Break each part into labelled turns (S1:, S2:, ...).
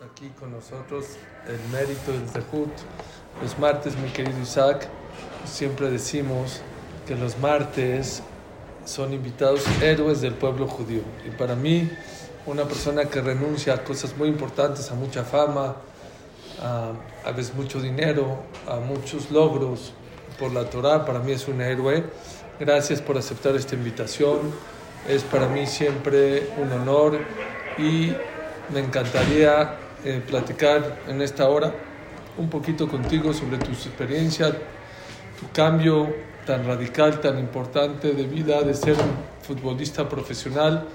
S1: aquí con nosotros el mérito del Zehut. Los martes, mi querido Isaac, siempre decimos que los martes son invitados héroes del pueblo judío. Y para mí, una persona que renuncia a cosas muy importantes, a mucha fama, a, a veces mucho dinero, a muchos logros por la Torah, para mí es un héroe. Gracias por aceptar esta invitación. Es para mí siempre un honor y me encantaría eh, platicar en esta hora un poquito contigo sobre tu experiencia, tu cambio tan radical, tan importante de vida, de ser un futbolista profesional.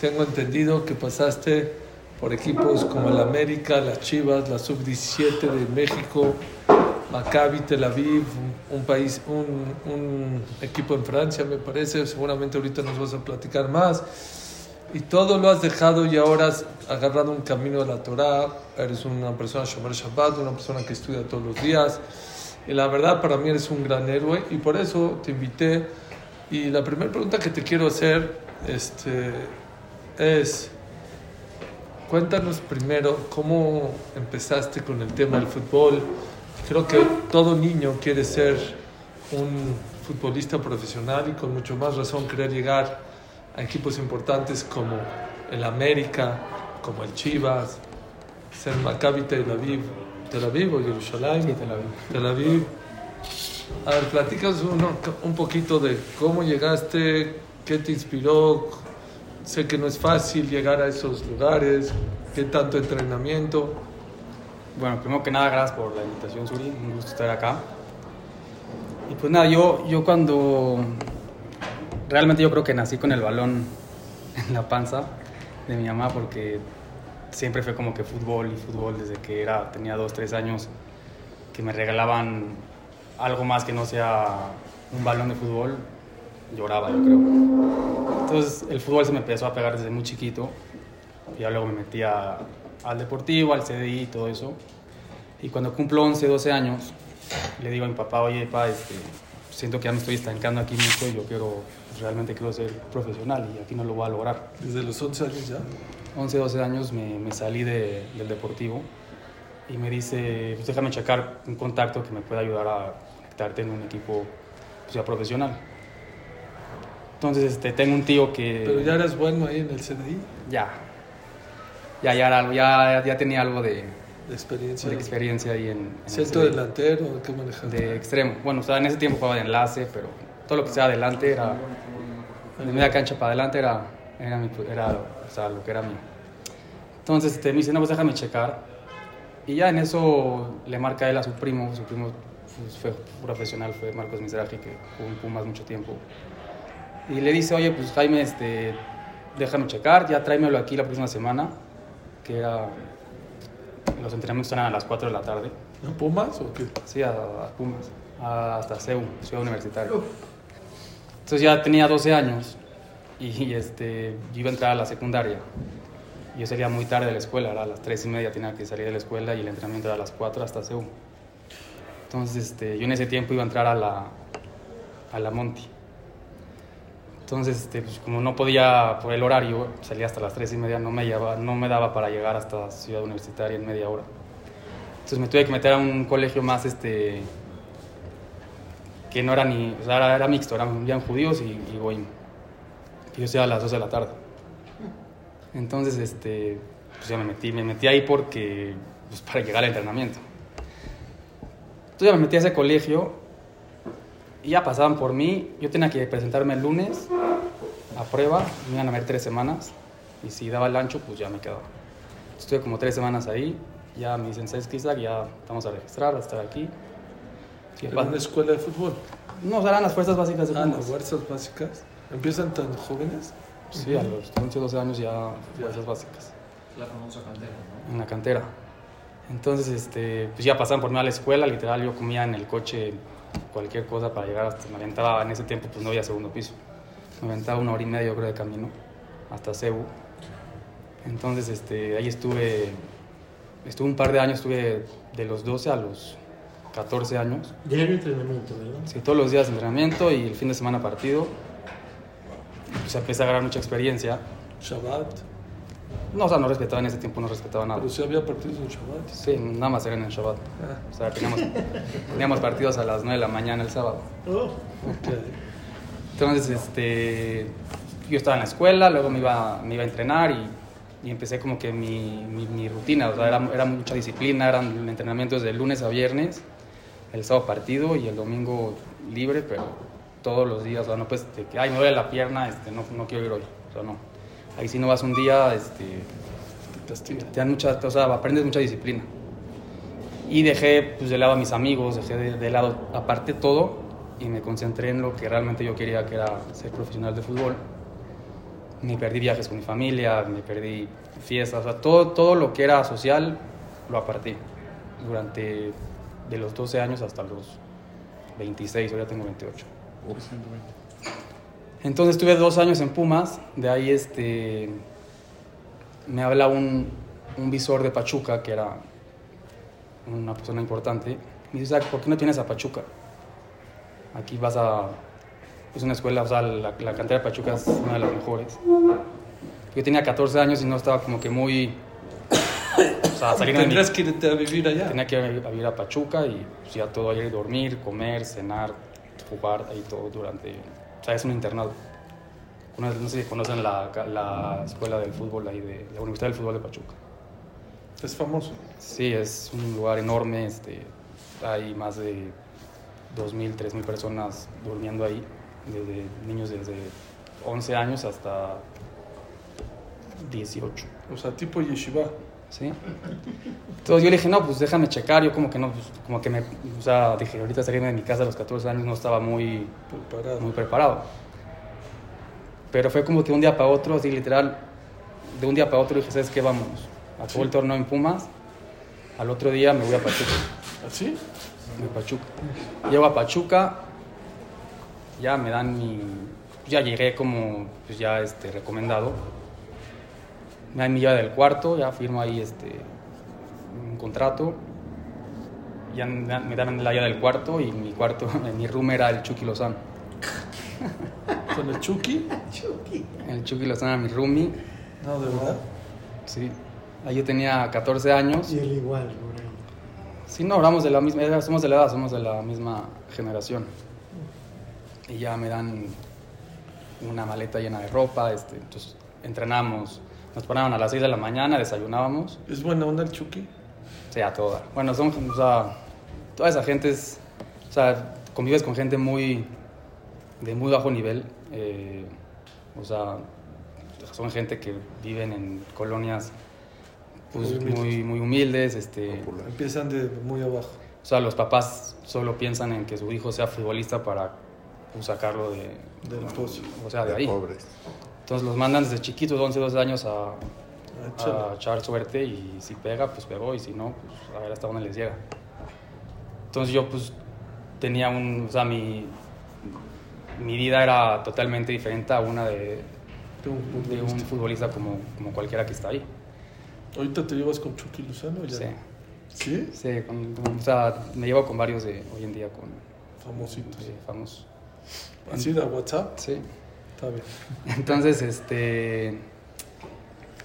S1: Tengo entendido que pasaste por equipos como el América, las Chivas, la Sub-17 de México, Maccabi Tel Aviv, un país, un, un, equipo en Francia, me parece. Seguramente ahorita nos vas a platicar más. Y todo lo has dejado y ahora has agarrado un camino de la Torah. Eres una persona Shomer Shabbat, una persona que estudia todos los días. Y la verdad, para mí eres un gran héroe y por eso te invité. Y la primera pregunta que te quiero hacer este, es: cuéntanos primero cómo empezaste con el tema del fútbol. Creo que todo niño quiere ser un futbolista profesional y con mucho más razón querer llegar a equipos importantes como el América, como el Chivas, ser Maccabi Tel Aviv, Tel Aviv o Jerusalén,
S2: Sí, Tel Aviv.
S1: Tel Aviv. A ver, platicas uno, un poquito de cómo llegaste, qué te inspiró. Sé que no es fácil llegar a esos lugares, qué tanto entrenamiento.
S2: Bueno, primero que nada, gracias por la invitación, Suri. Un gusto estar acá. Y pues nada, yo, yo cuando... Realmente yo creo que nací con el balón en la panza de mi mamá porque siempre fue como que fútbol y fútbol desde que era, tenía dos, tres años, que me regalaban algo más que no sea un balón de fútbol, lloraba yo creo. Entonces el fútbol se me empezó a pegar desde muy chiquito. Y ya luego me metí a- al deportivo, al CDI y todo eso. Y cuando cumplo 11, 12 años, le digo a mi papá, oye, papá, este, siento que ya me estoy estancando aquí mucho y yo quiero, pues, realmente quiero ser profesional y aquí no lo voy a lograr.
S1: Desde los 11 años ya.
S2: 11, 12 años me, me salí de- del deportivo y me dice, pues déjame checar un contacto que me pueda ayudar a conectarte en un equipo pues, ya profesional. Entonces este, tengo un tío que...
S1: Pero ya eras bueno ahí en el CDI,
S2: Ya. Ya, ya, ya, ya tenía algo de,
S1: de experiencia.
S2: de experiencia ahí en, en
S1: ¿Centro delantero? ¿Qué manejaste?
S2: De extremo. Bueno, o sea, en ese tiempo jugaba de enlace, pero todo lo que sea adelante era... De media cancha para adelante era, era, mi- era o sea, lo que era mío. Entonces este, me dice, no, pues déjame checar. Y ya en eso le marca él a su primo, su primo pues, fue profesional, fue Marcos Mizrahi, que jugó en Pumas mucho tiempo. Y le dice, oye, pues Jaime, este, déjame checar, ya tráemelo aquí la próxima semana, que era... Los entrenamientos eran a las 4 de la tarde.
S1: ¿No Pumas o qué?
S2: Sí, a, a Pumas, a- hasta CEU, Ciudad Universitaria. Entonces ya tenía 12 años y, este, yo iba a entrar a la secundaria. Yo salía muy tarde de la escuela, era a las 3 y media tenía que salir de la escuela y el entrenamiento era a las 4 hasta CEU. Entonces este, yo en ese tiempo iba a entrar a la, a la Monti. Entonces, este, pues, como no podía por el horario, salía hasta las 3 y media, no me, llevaba, no me daba para llegar hasta Ciudad Universitaria en media hora. Entonces me tuve que meter a un colegio más, este, que no era ni, sea, era, era mixto, eran ya judíos y, y. Que yo estudiaba a las 2 de la tarde. Entonces, este, pues ya me metí, me metí ahí porque, pues para llegar al entrenamiento. Entonces ya me metí a ese colegio y ya pasaban por mí. Yo tenía que presentarme el lunes a prueba, me iban a ver tres semanas y si daba el ancho, pues ya me quedaba. Estuve como tres semanas ahí, ya me dicen, ¿sabes qué? Ya estamos a registrar, a estar aquí.
S1: ¿En una escuela de fútbol?
S2: no, eran las fuerzas básicas de
S1: Ah,
S2: Pumas.
S1: las fuerzas básicas. ¿Empiezan tan jóvenes?
S2: Sí, a los 11 12 años ya fuerzas básicas.
S3: La famosa cantera, ¿no?
S2: en la cantera. Entonces, este, pues ya pasaban por mí a la escuela, literal, yo comía en el coche cualquier cosa para llegar hasta, me aventaba, en ese tiempo pues no había segundo piso, me aventaba una hora y media yo creo de camino hasta Cebu. Entonces, este, ahí estuve, estuve un par de años, estuve de los 12 a los 14 años,
S4: Diario entrenamiento, ¿verdad?
S2: sí, todos los días entrenamiento y el fin de semana partido. Pues empecé a agarrar mucha experiencia.
S1: Shabbat.
S2: No, o sea, no respetaba en ese tiempo, no respetaba nada.
S1: Pero si había partidos en Shabbat.
S2: Sí, nada más eran en Shabbat.
S1: Ah,
S2: O sea, teníamos, teníamos partidos a las 9 de la mañana el sábado.
S1: ok.
S2: Entonces, este, yo estaba en la escuela, luego me iba, me iba a entrenar y, y empecé como que mi, mi, mi rutina, o sea, era, era mucha disciplina, eran entrenamientos de lunes a viernes, el sábado partido y el domingo libre, pero todos los días, o sea, no pues, que, ay, me duele la pierna, este, no, no quiero ir hoy, o sea, no. Ahí si no vas un día, este,
S1: Te
S2: te dan mucha, o sea, aprendes mucha disciplina. Y dejé pues, de lado a mis amigos, dejé de, de lado, aparte todo, y me concentré en lo que realmente yo quería, que era ser profesional de fútbol. Me perdí viajes con mi familia, me perdí fiestas, o sea, todo, todo lo que era social lo aparté durante de los 12 años hasta los 26, ahora tengo 28. Entonces estuve dos años en Pumas, de ahí este, me habla un, un visor de Pachuca, que era una persona importante, me dice, "Isaac, ¿por qué no tienes a Pachuca? Aquí vas a... Es una escuela, o sea, la, la cantera de Pachuca es una de las mejores. Yo tenía 14 años y no estaba como que muy... Sea, salir de mi,
S1: Tendrás que irte a vivir allá.
S2: Tenía que ir a vivir a Pachuca y pues, ya todo ayer dormir, comer, cenar, jugar ahí todo durante... O sea, es un internado. No sé si conocen la, la escuela del fútbol ahí de la Universidad del Fútbol de Pachuca.
S1: Es famoso.
S2: Sí, es un lugar enorme, este, hay más de 2.000, 3.000 personas durmiendo ahí, desde niños desde 11 años hasta 18.
S1: O sea, tipo yeshiva.
S2: ¿Sí? Entonces yo le dije, no, pues déjame checar, yo como que no, pues, como que me, o sea, dije, ahorita salirme de mi casa a los 14 años no estaba muy,
S1: Preparado.
S2: muy preparado. Pero fue como que un día para otro, así literal, de un día para otro dije, ¿sabes qué? Vámonos. Acabó el torneo en Pumas, al otro día me voy a Pachuca,
S1: ¿Así?
S2: de Pachuca. Llego a Pachuca, ya me dan mi, ya llegué como, pues ya este, recomendado. Me dan mi llave del cuarto, ya firmo ahí este, un contrato. Ya me dan la llave del cuarto y mi cuarto, mi room era el Chucky Lozano.
S1: ¿Con el Chucky?
S2: El Chucky Lozano era mi roomie,
S1: No, de verdad.
S2: sí. Ahí yo tenía 14 años.
S3: Y él igual, por ahí.
S2: Sí, no, hablamos de la misma, era- somos de la edad, somos de la misma generación. Y ya me dan una maleta llena de ropa, este, entonces entrenamos, nos ponían a las 6 de la mañana, desayunábamos,
S1: ¿Es buena onda el Chucky?
S2: o sea, toda. Bueno, son, o sea, toda esa gente es, o sea, convives con gente muy, de muy bajo nivel, eh, o sea, son gente que viven en colonias pues,
S1: Muy humildes.
S2: muy, muy humildes, este,
S1: Empiezan de muy abajo.
S2: o sea, los papás solo piensan en que su hijo sea futbolista para pues, sacarlo de,
S1: Del pozo.
S2: o sea, de ahí.
S4: Pobres.
S2: Entonces los mandan desde chiquitos, 11, 12 años, a,
S1: Ah,
S2: a echar suerte y si pega, pues pegó y si no, pues a ver hasta dónde les llega. Entonces yo pues tenía un, o sea, mi, mi vida era totalmente diferente a una de,
S1: De un
S2: de un
S1: futbolista.
S2: como, como cualquiera que está ahí.
S1: ¿Ahorita te llevas con Chucky Luzano? Ya
S2: Sí?
S1: ¿Sí?
S2: sí con- o sea, me llevo con varios de hoy en día, con
S1: Famositos.
S2: de famosos.
S1: ¿Así de WhatsApp?
S2: Sí.
S1: Está bien.
S2: Entonces, este,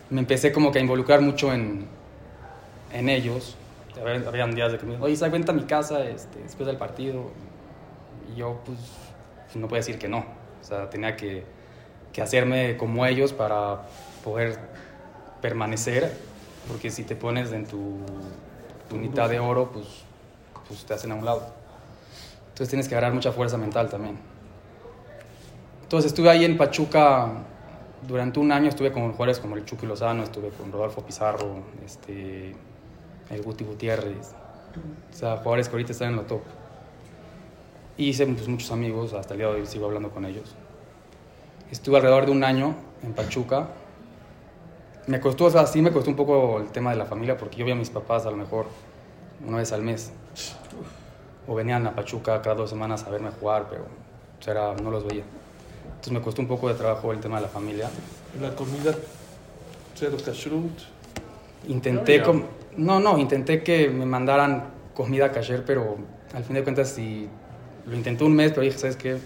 S2: me empecé como que a involucrar mucho en, en ellos. Habían, días de que me oye, Isaac, vente a mi casa este, después del partido. Y yo, pues, no podía decir que no. O sea, tenía que, que hacerme como ellos para poder permanecer, porque si te pones en tu, tu mitad de oro, pues, pues te hacen a un lado. Entonces tienes que agarrar mucha fuerza mental también. Entonces estuve ahí en Pachuca durante un año, estuve con jugadores como el Chucky Lozano, estuve con Rodolfo Pizarro, este, el Guti Gutiérrez, o sea, jugadores que ahorita están en lo top. Hice pues, muchos amigos, hasta el día de hoy sigo hablando con ellos. Estuve alrededor de un año en Pachuca. Me costó, o sea, sí me costó un poco el tema de la familia, porque yo veía a mis papás a lo mejor una vez al mes. O venían a Pachuca cada dos semanas a verme jugar, pero o sea, era- no los veía. Entonces me costó un poco de trabajo el tema de la familia.
S1: La comida, cero kashrut.
S2: Intenté,
S4: No,
S2: no, no, intenté que me mandaran comida kasher, pero al fin de cuentas si lo intenté un mes, pero dije, ¿sabes qué?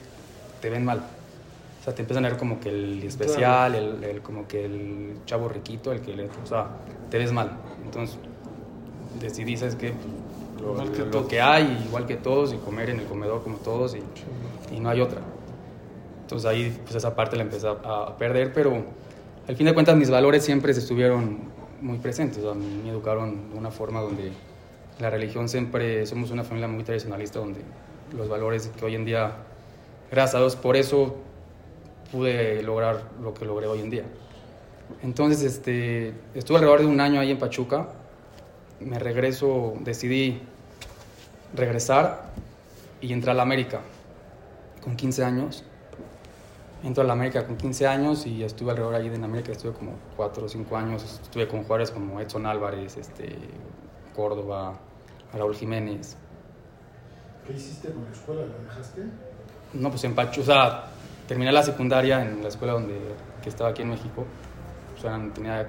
S2: Te ven mal. O sea, te empiezan a ver como que el especial, el, el- como que el chavo riquito, el que le... O sea, te ves mal. Entonces, decidí, ¿sabes qué? Lo,
S1: que
S2: lo que hay, igual que todos, y comer en el comedor como todos, y, y no hay otra. Entonces ahí, pues esa parte la empecé a, a perder, pero al fin de cuentas mis valores siempre estuvieron muy presentes. O sea, me educaron de una forma donde la religión siempre, somos una familia muy tradicionalista, donde los valores que hoy en día, gracias a Dios, por eso pude lograr lo que logré hoy en día. Entonces, este, estuve alrededor de un año ahí en Pachuca. Me regreso, decidí regresar y entrar a la América con 15 años. Entro a la América con 15 años y estuve alrededor ahí en América, estuve como 4 o 5 años. Estuve con jugadores como Edson Álvarez, este, Córdoba, Raúl Jiménez.
S3: ¿Qué hiciste con la escuela? ¿La dejaste?
S2: No, pues en Pachuca, o sea, terminé la secundaria en la escuela donde, que estaba aquí en México. O sea, tenía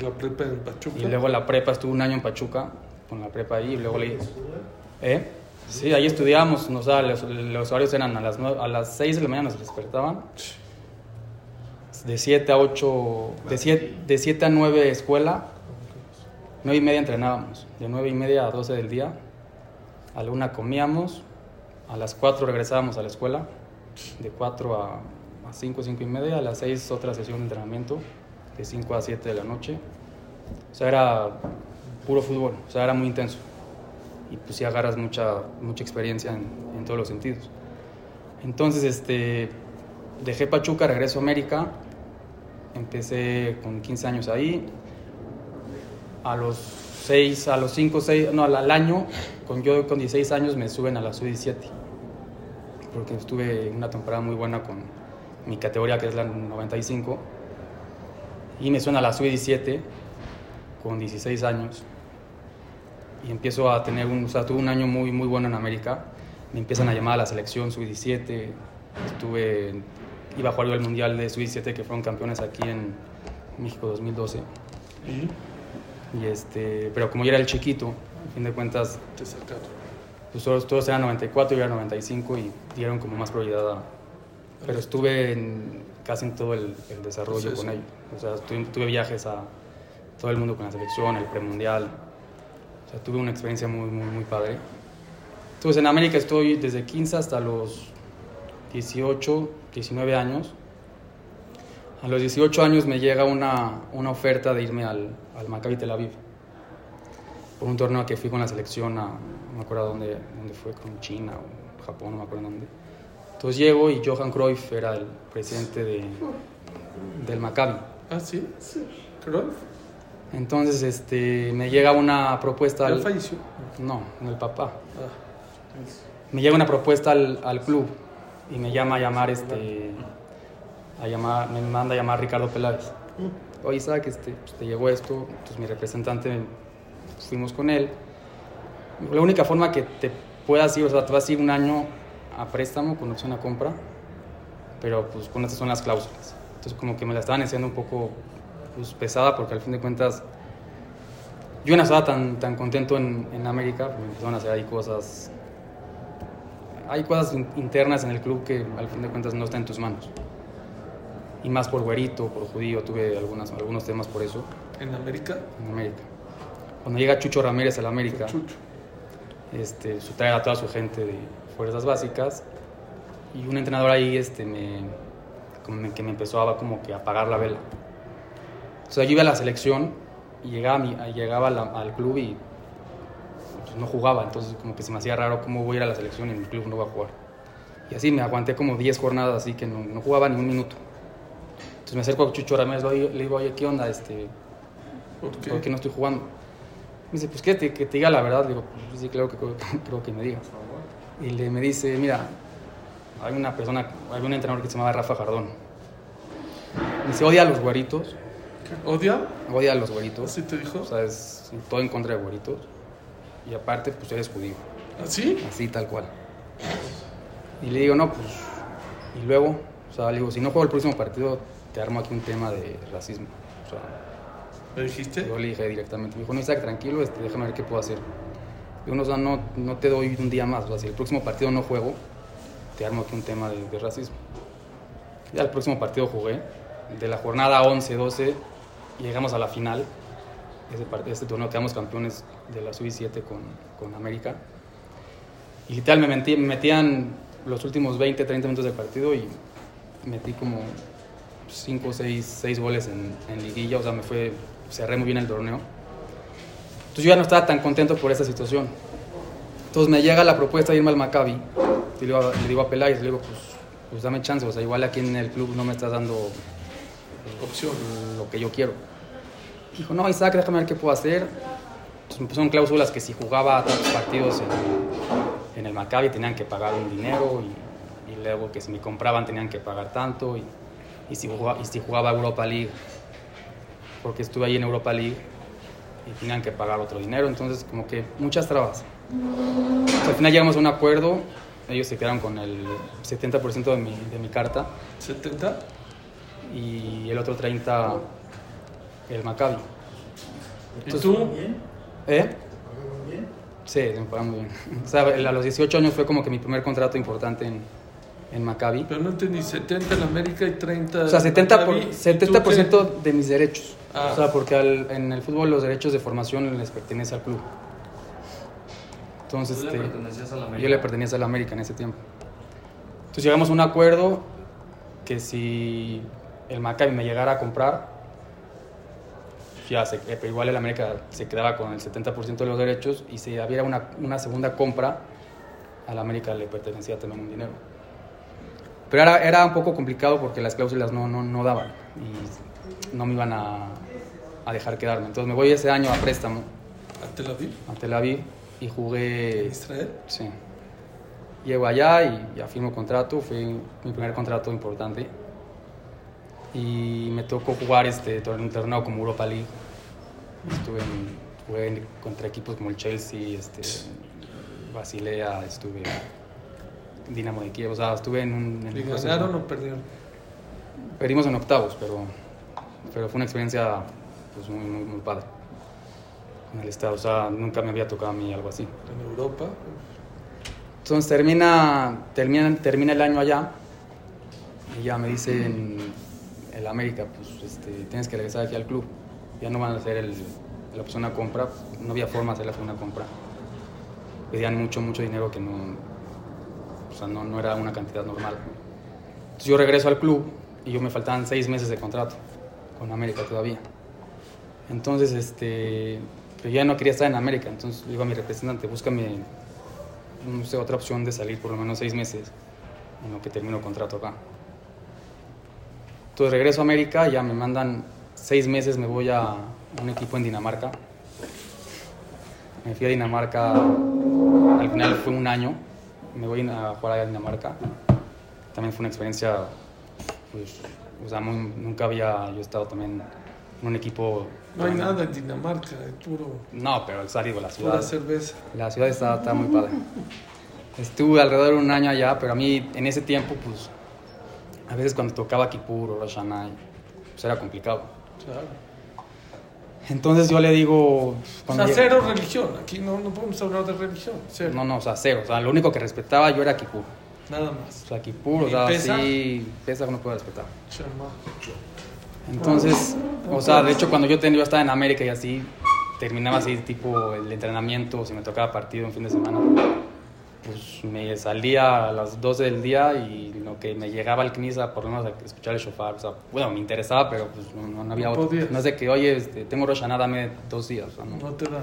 S1: La prepa en Pachuca.
S2: Y luego la prepa, estuve un año en Pachuca, con la prepa ahí, y luego le... ¿Eh? Sí, ahí estudiábamos, nos, o sea, los, los horarios eran a las, nueve- a las 6 de la mañana nos despertaban, de 7 a 8, de 7, de 7 a 9 escuela, 9 y media entrenábamos, de 9 y media a 12 del día, a la 1 comíamos, a las 4 regresábamos a la escuela, de 4 a, a 5, 5 y media, a las 6 otra sesión de entrenamiento, de 5 a 7 de la noche. O sea, era puro fútbol, o sea, era muy intenso. Y pues sí agarras mucha, mucha experiencia en, en todos los sentidos. Entonces, este, dejé Pachuca, regreso a América, empecé con 15 años ahí. A los 6, a los 5, 6, no, al, año, con, yo con 16 años me suben a la sub-17. Porque estuve una temporada muy buena con mi categoría, que es la 95. Y me suena a la sub-17 con 16 años. Y empiezo a tener un, o sea, tuve un año muy, muy bueno en América. Me empiezan a llamar a la selección sub-17. Estuve, iba a jugar el Mundial de sub-17 que fueron campeones aquí en México 2012. Y este, pero como yo era el chiquito, a fin de cuentas, pues todos, todos eran 94, yo era 95 y dieron como más prioridad a... Pero estuve en, casi en todo el, el desarrollo con ellos. O sea, tuve, tuve viajes a todo el mundo con la selección, el premundial. O sea, tuve una experiencia muy, muy, muy padre. Entonces, en América estoy desde 15 hasta los 18, 19 años. A los 18 años me llega una, una oferta de irme al, al Maccabi Tel Aviv por un torneo que fui con la selección a, no me acuerdo dónde, dónde fue, con China o Japón, no me acuerdo dónde. Entonces llego y Johan Cruyff era el presidente de, del Maccabi.
S1: Ah, sí. sí. Cruyff.
S2: Entonces este, me llega una propuesta
S1: ¿Ya
S2: al...
S1: falleció?
S2: No, el papá.
S1: Ah.
S2: Me llega una propuesta al, al club y me llama a llamar, este, a llamar, me manda a llamar Ricardo Peláez. Oye, Isaac, este, pues, te llegó esto, entonces mi representante, fuimos con él. La única forma que te puedas ir, o sea, te vas a ir un año a préstamo con opción a compra, pero pues con estas son las cláusulas. Entonces como que me la estaban haciendo un poco pues, pesada porque al fin de cuentas yo no estaba tan, tan contento en, en América, porque empezaron a hacer ahí cosas hay cosas in- internas en el club que al fin de cuentas no están en tus manos. Y más por güerito, por judío, tuve algunas, algunos temas por eso
S1: ¿En América?
S2: en América. Cuando llega Chucho Ramírez a la América,
S1: Chucho.
S2: este, su trae a toda su gente de fuerzas básicas y un entrenador ahí este, me, como que me empezó a como que a apagar la vela. Sea, yo iba a la selección y llegaba, a mi- llegaba la- al club y pues, no jugaba, entonces como que se me hacía raro cómo voy a ir a la selección y en el club no voy a jugar. Y así me aguanté como 10 jornadas así que no, no jugaba ni un minuto. Entonces me acerco a Chucho Ramírez, le digo, oye, ¿qué onda? Este,
S1: ¿Por qué?
S2: ¿Por qué no estoy jugando? Me dice, pues que te, que te diga la verdad. Digo, pues sí, claro que creo, creo que me digas. Y le, me dice, mira, hay una persona, hay un entrenador que se llama Rafa Jardón. Me dice, odia a los güeritos,
S1: ¿Odia?
S2: odia a los güeritos.
S1: ¿Así te dijo?
S2: O sea, es todo en contra de güeritos. Y aparte, pues eres judío.
S1: ¿Así?
S2: Así, tal cual. Y le digo, no, pues. Y luego, o sea, le digo, si no juego el próximo partido, te armo aquí un tema de racismo. O sea,
S1: ¿Me dijiste?
S2: yo le dije directamente, me dijo, no, Isaac, tranquilo, este, déjame ver qué puedo hacer. Digo, no, o sea, no, no te doy un día más, o sea, si el próximo partido no juego, te armo aquí un tema de, de racismo. Ya el próximo partido jugué. De la jornada 11-12 llegamos a la final. Part- este torneo quedamos campeones de la Sub-17 con, con América. Y literal me, metí- me metían los últimos 20, 30 minutos del partido y metí como 5 o 6, goles en, en liguilla. O sea, me fue, cerré muy bien el torneo. Entonces yo ya no estaba tan contento por esa situación. Entonces me llega la propuesta de irme al Maccabi. Y le digo, a- le digo a Peláez, le digo, pues, pues dame chance. O sea, igual aquí en el club no me estás dando
S1: Opción.
S2: lo que yo quiero. Dijo, no, Isaac, déjame ver qué puedo hacer. Entonces me pusieron cláusulas que si jugaba tantos partidos en, en el Maccabi tenían que pagar un dinero y, y luego que si me compraban tenían que pagar tanto y, y si, jugaba, y si jugaba Europa League, porque estuve ahí en Europa League y tenían que pagar otro dinero, entonces como que muchas trabas. Entonces, al final llegamos a un acuerdo, ellos se quedaron con el 70% de mi, de mi carta
S1: ¿70?
S2: y el otro 30 el Maccabi.
S1: ¿Y tú?
S3: ¿Bien?
S2: ¿Eh?
S3: ¿Pagaban bien?
S2: Sí, me pagan muy bien. O sea, a los 18 años fue como que mi primer contrato importante en, en Maccabi.
S1: Pero no entendí, 70 en América y 30
S2: O sea, 70%, por,
S1: Maccabi, ¿y tú
S2: 70 de mis derechos.
S1: Ah.
S2: O sea, porque al- en el fútbol los derechos de formación les pertenece al club. Entonces,
S4: Tú le
S2: este,
S4: pertenecías a la América.
S2: yo le pertenecía a la América en ese tiempo. Entonces llegamos a un acuerdo que si el Maccabi me llegara a comprar, ya se, eh, pero igual el América se quedaba con el 70% de los derechos y si hubiera una, una segunda compra, al América le pertenecía también un dinero. Pero era, era un poco complicado porque las cláusulas no, no, no daban y no me iban a, a dejar quedarme. Entonces me voy ese año a préstamo
S1: ¿A Tel Aviv?
S2: a Tel Aviv y jugué
S1: ¿En Israel?
S2: Sí. Llego allá y ya firmo contrato, fue mi primer contrato importante. Y me tocó jugar este torneo, como Europa League. Estuve en, jugué contra equipos como el Chelsea, este, Basilea, estuve en Dinamo de Kiev, o sea, estuve en un... en
S1: ¿Y ganaron o perdieron?
S2: Perdimos en octavos, pero, pero fue una experiencia pues, muy, muy, muy padre. En el estado, o sea, nunca me había tocado a mí algo así.
S1: En Europa.
S2: Entonces termina, termina, termina el año allá y ya me dicen el América, pues este, tienes que regresar aquí al club. Ya no van a hacer el, la opción a compra, no había forma de hacer la opción a compra. Pedían mucho, mucho dinero que no, o sea, no, no era una cantidad normal. Entonces yo regreso al club y yo me faltaban seis meses de contrato con América todavía. Entonces, este, pero ya no quería estar en América, entonces le digo a mi representante, búscame no sé, otra opción de salir por lo menos seis meses en lo que termino el contrato acá. Entonces regreso a América, ya me mandan seis meses, me voy a un equipo en Dinamarca. Me fui a Dinamarca, al final fue un año, me voy a jugar allá a Dinamarca. También fue una experiencia, pues, o sea, muy- nunca había yo estado también en un equipo...
S1: No hay nada en Dinamarca, es puro,
S2: No, pero el salir de la ciudad...
S1: pura cerveza.
S2: La ciudad está, está muy padre. Estuve alrededor de un año allá, pero a mí en ese tiempo, pues, a veces cuando tocaba Kippur o Hashanah, pues era complicado.
S1: Claro.
S2: Entonces yo le digo...
S1: O sea, cero religión. Aquí no, no podemos hablar de religión. Cero.
S2: No, no, o sea, cero. O sea, lo único que respetaba yo era Kippur.
S1: Nada más.
S2: O sea, Kippur, o
S1: ¿Y
S2: sea,
S1: Pesaj?
S2: sí, Pesaj no puedo respetar. Entonces, o sea, de hecho cuando yo, ten- yo estaba en América y así, terminaba así tipo el entrenamiento, si me tocaba partido un fin de semana, pues me salía a las 12 del día y lo que me llegaba al Knisa, por lo menos a escuchar el shofar, o sea, bueno, me interesaba, pero pues no, no- había
S1: No
S2: otro.
S1: podías.
S2: No de que, oye, este, tengo Rosh Hashanah, dame dos días, o sea, no.
S1: No te dan.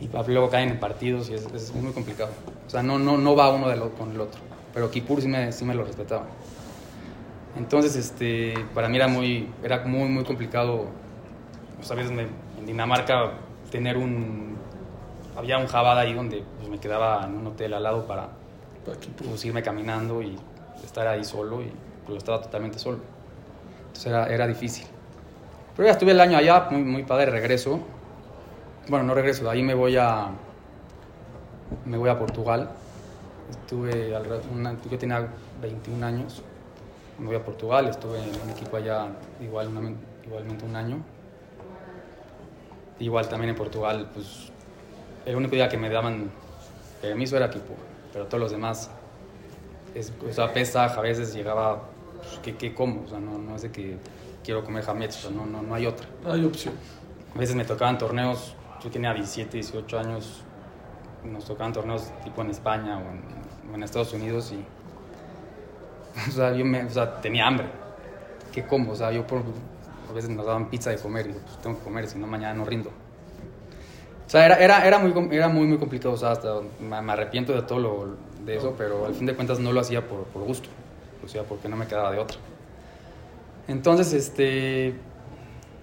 S2: Y luego caen en partidos y es, es muy complicado. O sea, no, no, no va uno de lo- con el otro. Pero Kippur sí me, sí me lo respetaba. Entonces, este, para mí era muy, era muy, muy complicado. O sea, a veces me- en Dinamarca tener un... Había un Jabad ahí donde pues, me quedaba en un hotel al lado para
S1: Aquí,
S2: pues, irme caminando y estar ahí solo y pues estaba totalmente solo. Entonces era, era difícil. Pero ya estuve el año allá, muy, muy padre, regreso. Bueno, no regreso, de ahí me voy a, me voy a Portugal. Estuve, una- yo tenía 21 años, me voy a Portugal, estuve en un equipo allá igual, una- igualmente un año. Igual también en Portugal, pues el único día que me daban permiso era equipo, pero todos los demás, es, o sea, Pesaj a veces llegaba pues, ¿qué, qué como? O sea, no, no es de que quiero comer jamets, o sea, no, no, no hay otra.
S1: No hay opción.
S2: A veces me tocaban torneos, yo tenía 17, 18 años, nos tocaban torneos tipo en España o en, o en Estados Unidos y, o sea, yo me, o sea, tenía hambre. ¿Qué como? O sea, yo por, a veces nos daban pizza de comer y pues tengo que comer, si no mañana no rindo. O sea, era, era, era, muy, era muy, muy complicado, o sea, hasta me, me arrepiento de todo lo, de eso, pero al fin de cuentas no lo hacía por, por gusto, o sea, porque no me quedaba de otra. Entonces, este,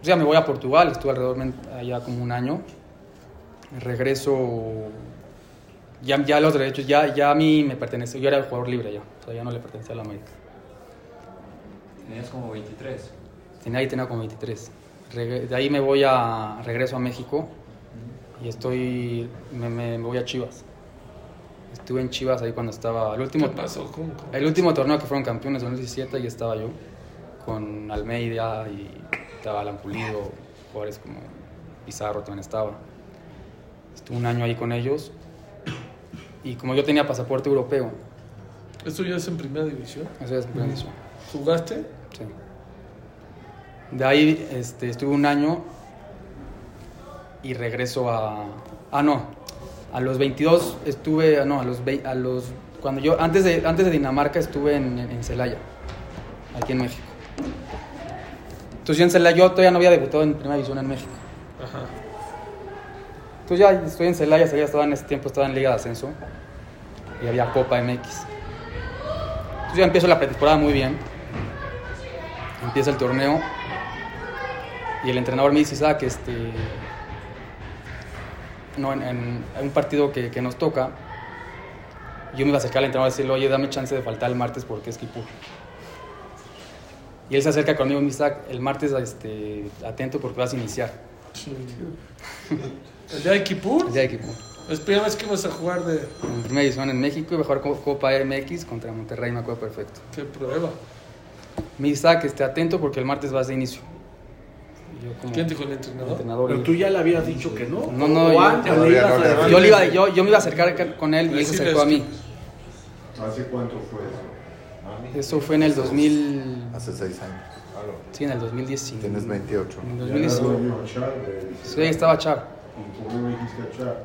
S2: o sea, me voy a Portugal, estuve alrededor de allá como un año. Regreso, ya, ya los derechos, ya, ya a mí me pertenece, yo era el jugador libre ya, o sea, ya no le pertenecía a la América.
S4: Tenías como 23.
S2: Tenía ahí tenía como 23. Regre- de ahí me voy a, regreso a México y estoy, me, me- me voy a Chivas. Estuve en Chivas ahí cuando estaba, el
S1: ¿Qué
S2: último,
S1: pasó? ¿Cómo, cómo?
S2: el último torneo que fueron campeones, 2017, y estaba yo con Almeida y estaba Alan Pulido, jugadores como Pizarro también estaba. Estuve un año ahí con ellos y como yo tenía pasaporte europeo,
S1: ¿Esto ya es en primera división?
S2: eso es mi bendición.
S1: ¿Jugaste?
S2: Sí. De ahí este, estuve un año y regreso a... Ah, no. A los 22 estuve... No, a los... A los cuando yo... Antes de, antes de Dinamarca estuve en, en Celaya, aquí en México. Entonces yo en Celaya, yo todavía no había debutado en Primera División en México.
S1: Ajá.
S2: Entonces ya estoy en Celaya, Celaya estaba en ese tiempo, estaba en Liga de Ascenso y había Copa MX. Entonces ya empiezo la pretemporada muy bien. Empieza el torneo y el entrenador me dice, Isaac, este, no, en, un partido que, que nos toca, yo me iba a acercar al entrenador y decirle, oye, dame chance de faltar el martes porque es Kipur. Y él se acerca conmigo Isaac, el martes este, atento porque vas a iniciar.
S1: Sí. ¿El día de Kipur?
S2: El día de Kipur.
S1: Es primera vez que vas a jugar de...
S2: En primera división en México y voy a jugar co- Copa MX contra Monterrey, me acuerdo perfecto.
S1: ¿Qué prueba?
S2: "Ah, que esté atento porque el martes vas de inicio. Yo como
S1: ¿Quién dijo el entrenador?
S2: entrenador,
S3: Pero tú ya le habías dicho que no.
S2: No, no, yo-
S3: antes le ibas a decir.
S2: yo, le iba, yo, yo me iba a acercar con él y él se acercó a mí.
S5: ¿Hace cuánto fue eso?
S2: Eso fue en el 2000...
S6: Hace seis años.
S2: Sí, en el 2019.
S6: Tienes 28.
S2: En el
S3: Ya era
S2: 2019.
S3: dueño a Char, de-
S2: Sí, estaba Char.
S3: ¿Y por qué no le dijiste a Char?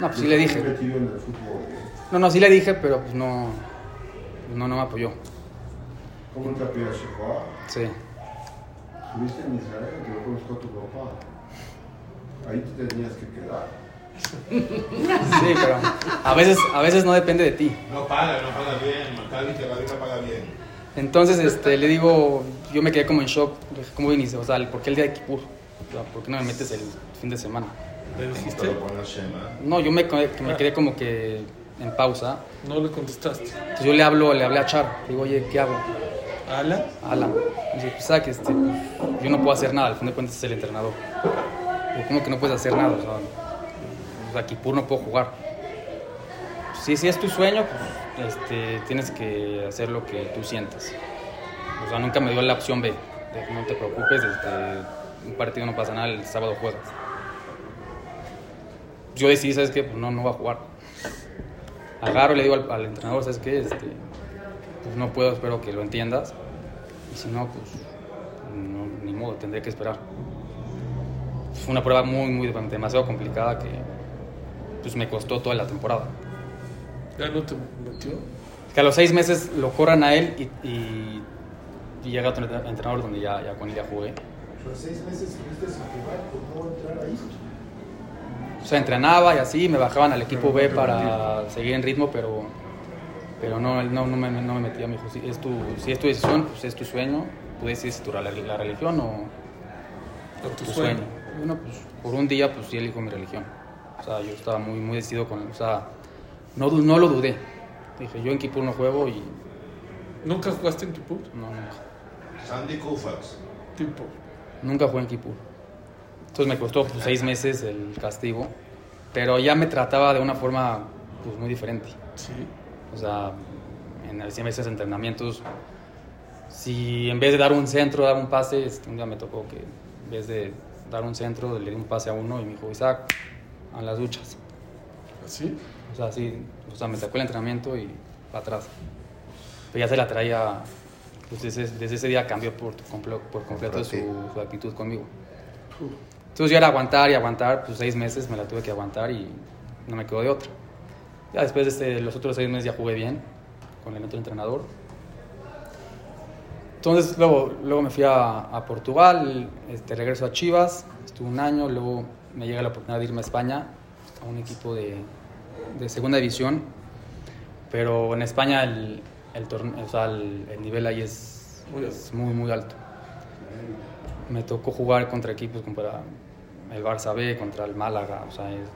S2: No, pues sí le dije.
S3: metido en el fútbol. ¿eh?
S2: No, no, sí le dije, pero pues no... No, no me apoyó.
S3: ¿Cómo te Juan?
S2: Sí.
S3: Estuviste en Israel, yo conozco a tu papá. Ahí te tenías que quedar.
S2: Sí, pero a veces, a veces no depende de ti.
S5: No paga, no paga bien. Maccabi te no paga bien.
S2: Entonces este, le digo, yo me quedé como en shock. Le dije, ¿Cómo viniste? O sea, ¿por qué el día de Kipur? O sea, ¿Por qué no me metes el fin de semana?
S1: ¿Le
S5: Te
S1: dijiste?
S2: No, yo me, me quedé como que en pausa.
S1: No le contestaste.
S2: Entonces yo le hablo, le hablé a Char. Digo, oye, ¿qué hago?
S1: ¿Ala?
S2: Alan. Y dice, pues, ¿sabes que este, yo no puedo hacer nada. Al fin de cuentas es el entrenador. ¿cómo que no puedes hacer nada? O sea, o sea, Kipur no puedo jugar. Sí, si es tu sueño, pues este, tienes que hacer lo que tú sientas. O sea, nunca me dio la opción B. no te preocupes, este, un partido no pasa nada, el sábado juegas. Yo decidí, ¿sabes qué? Pues no, no va a jugar. Agarro y le digo al, al entrenador, ¿sabes qué? Este, pues no puedo, espero que lo entiendas. Y si no, pues no, ni modo, tendré que esperar. Fue una prueba muy, muy demasiado complicada que pues me costó toda la temporada.
S1: ¿Ya no te metió?
S2: Que a los seis meses lo corran a él y, y- y llega otro entre- entrenador donde ya, ya con él ya jugué.
S3: Pero seis meses estuviste sin jugar no entrar ahí.
S2: O sea, entrenaba y así, me bajaban al equipo B para seguir en ritmo, pero, pero no, él no, no, me, no me metía. Me dijo, si es, tu, si es tu decisión, pues es tu sueño, tú decides si tu, la, la religión o
S1: ¿O tu
S2: tu
S1: sueño?
S2: sueño. Bueno, pues por un día, pues sí elijo mi religión. O sea, yo estaba muy, muy decidido con O sea, no, no lo dudé. Dije, yo en Kipur no juego y
S1: ¿Nunca jugaste en Kipur?
S2: no, nunca.
S5: Sandy Koufax.
S1: Tipo.
S2: Nunca jugué en Kipur. Entonces me costó pues, seis meses el castigo, pero ya me trataba de una forma pues, muy diferente.
S1: Sí.
S2: O sea, en veces entrenamientos, si en vez de dar un centro, dar un pase, un día me tocó que en vez de dar un centro, le di un pase a uno y me dijo, Isaac, a las duchas.
S1: ¿Así?
S2: O sea, sí, o sea, me sacó el entrenamiento y para atrás. Pero ya se la traía pues desde, desde ese día cambió por, por completo
S6: Por
S2: su, su actitud conmigo. Entonces yo era aguantar y aguantar, pues seis meses me la tuve que aguantar y no me quedó de otra. Ya después de este- los otros seis meses ya jugué bien con el otro entrenador. Entonces luego, luego me fui a, a Portugal, este, regreso a Chivas, estuve un año, luego me llega la oportunidad de irme a España, a un equipo de, de segunda división, pero en España el, el, torne- o sea, el- el nivel ahí es,
S1: Muy
S2: es muy, muy alto. Me tocó jugar contra equipos como para el Barça B, contra el Málaga, o sea, es- es-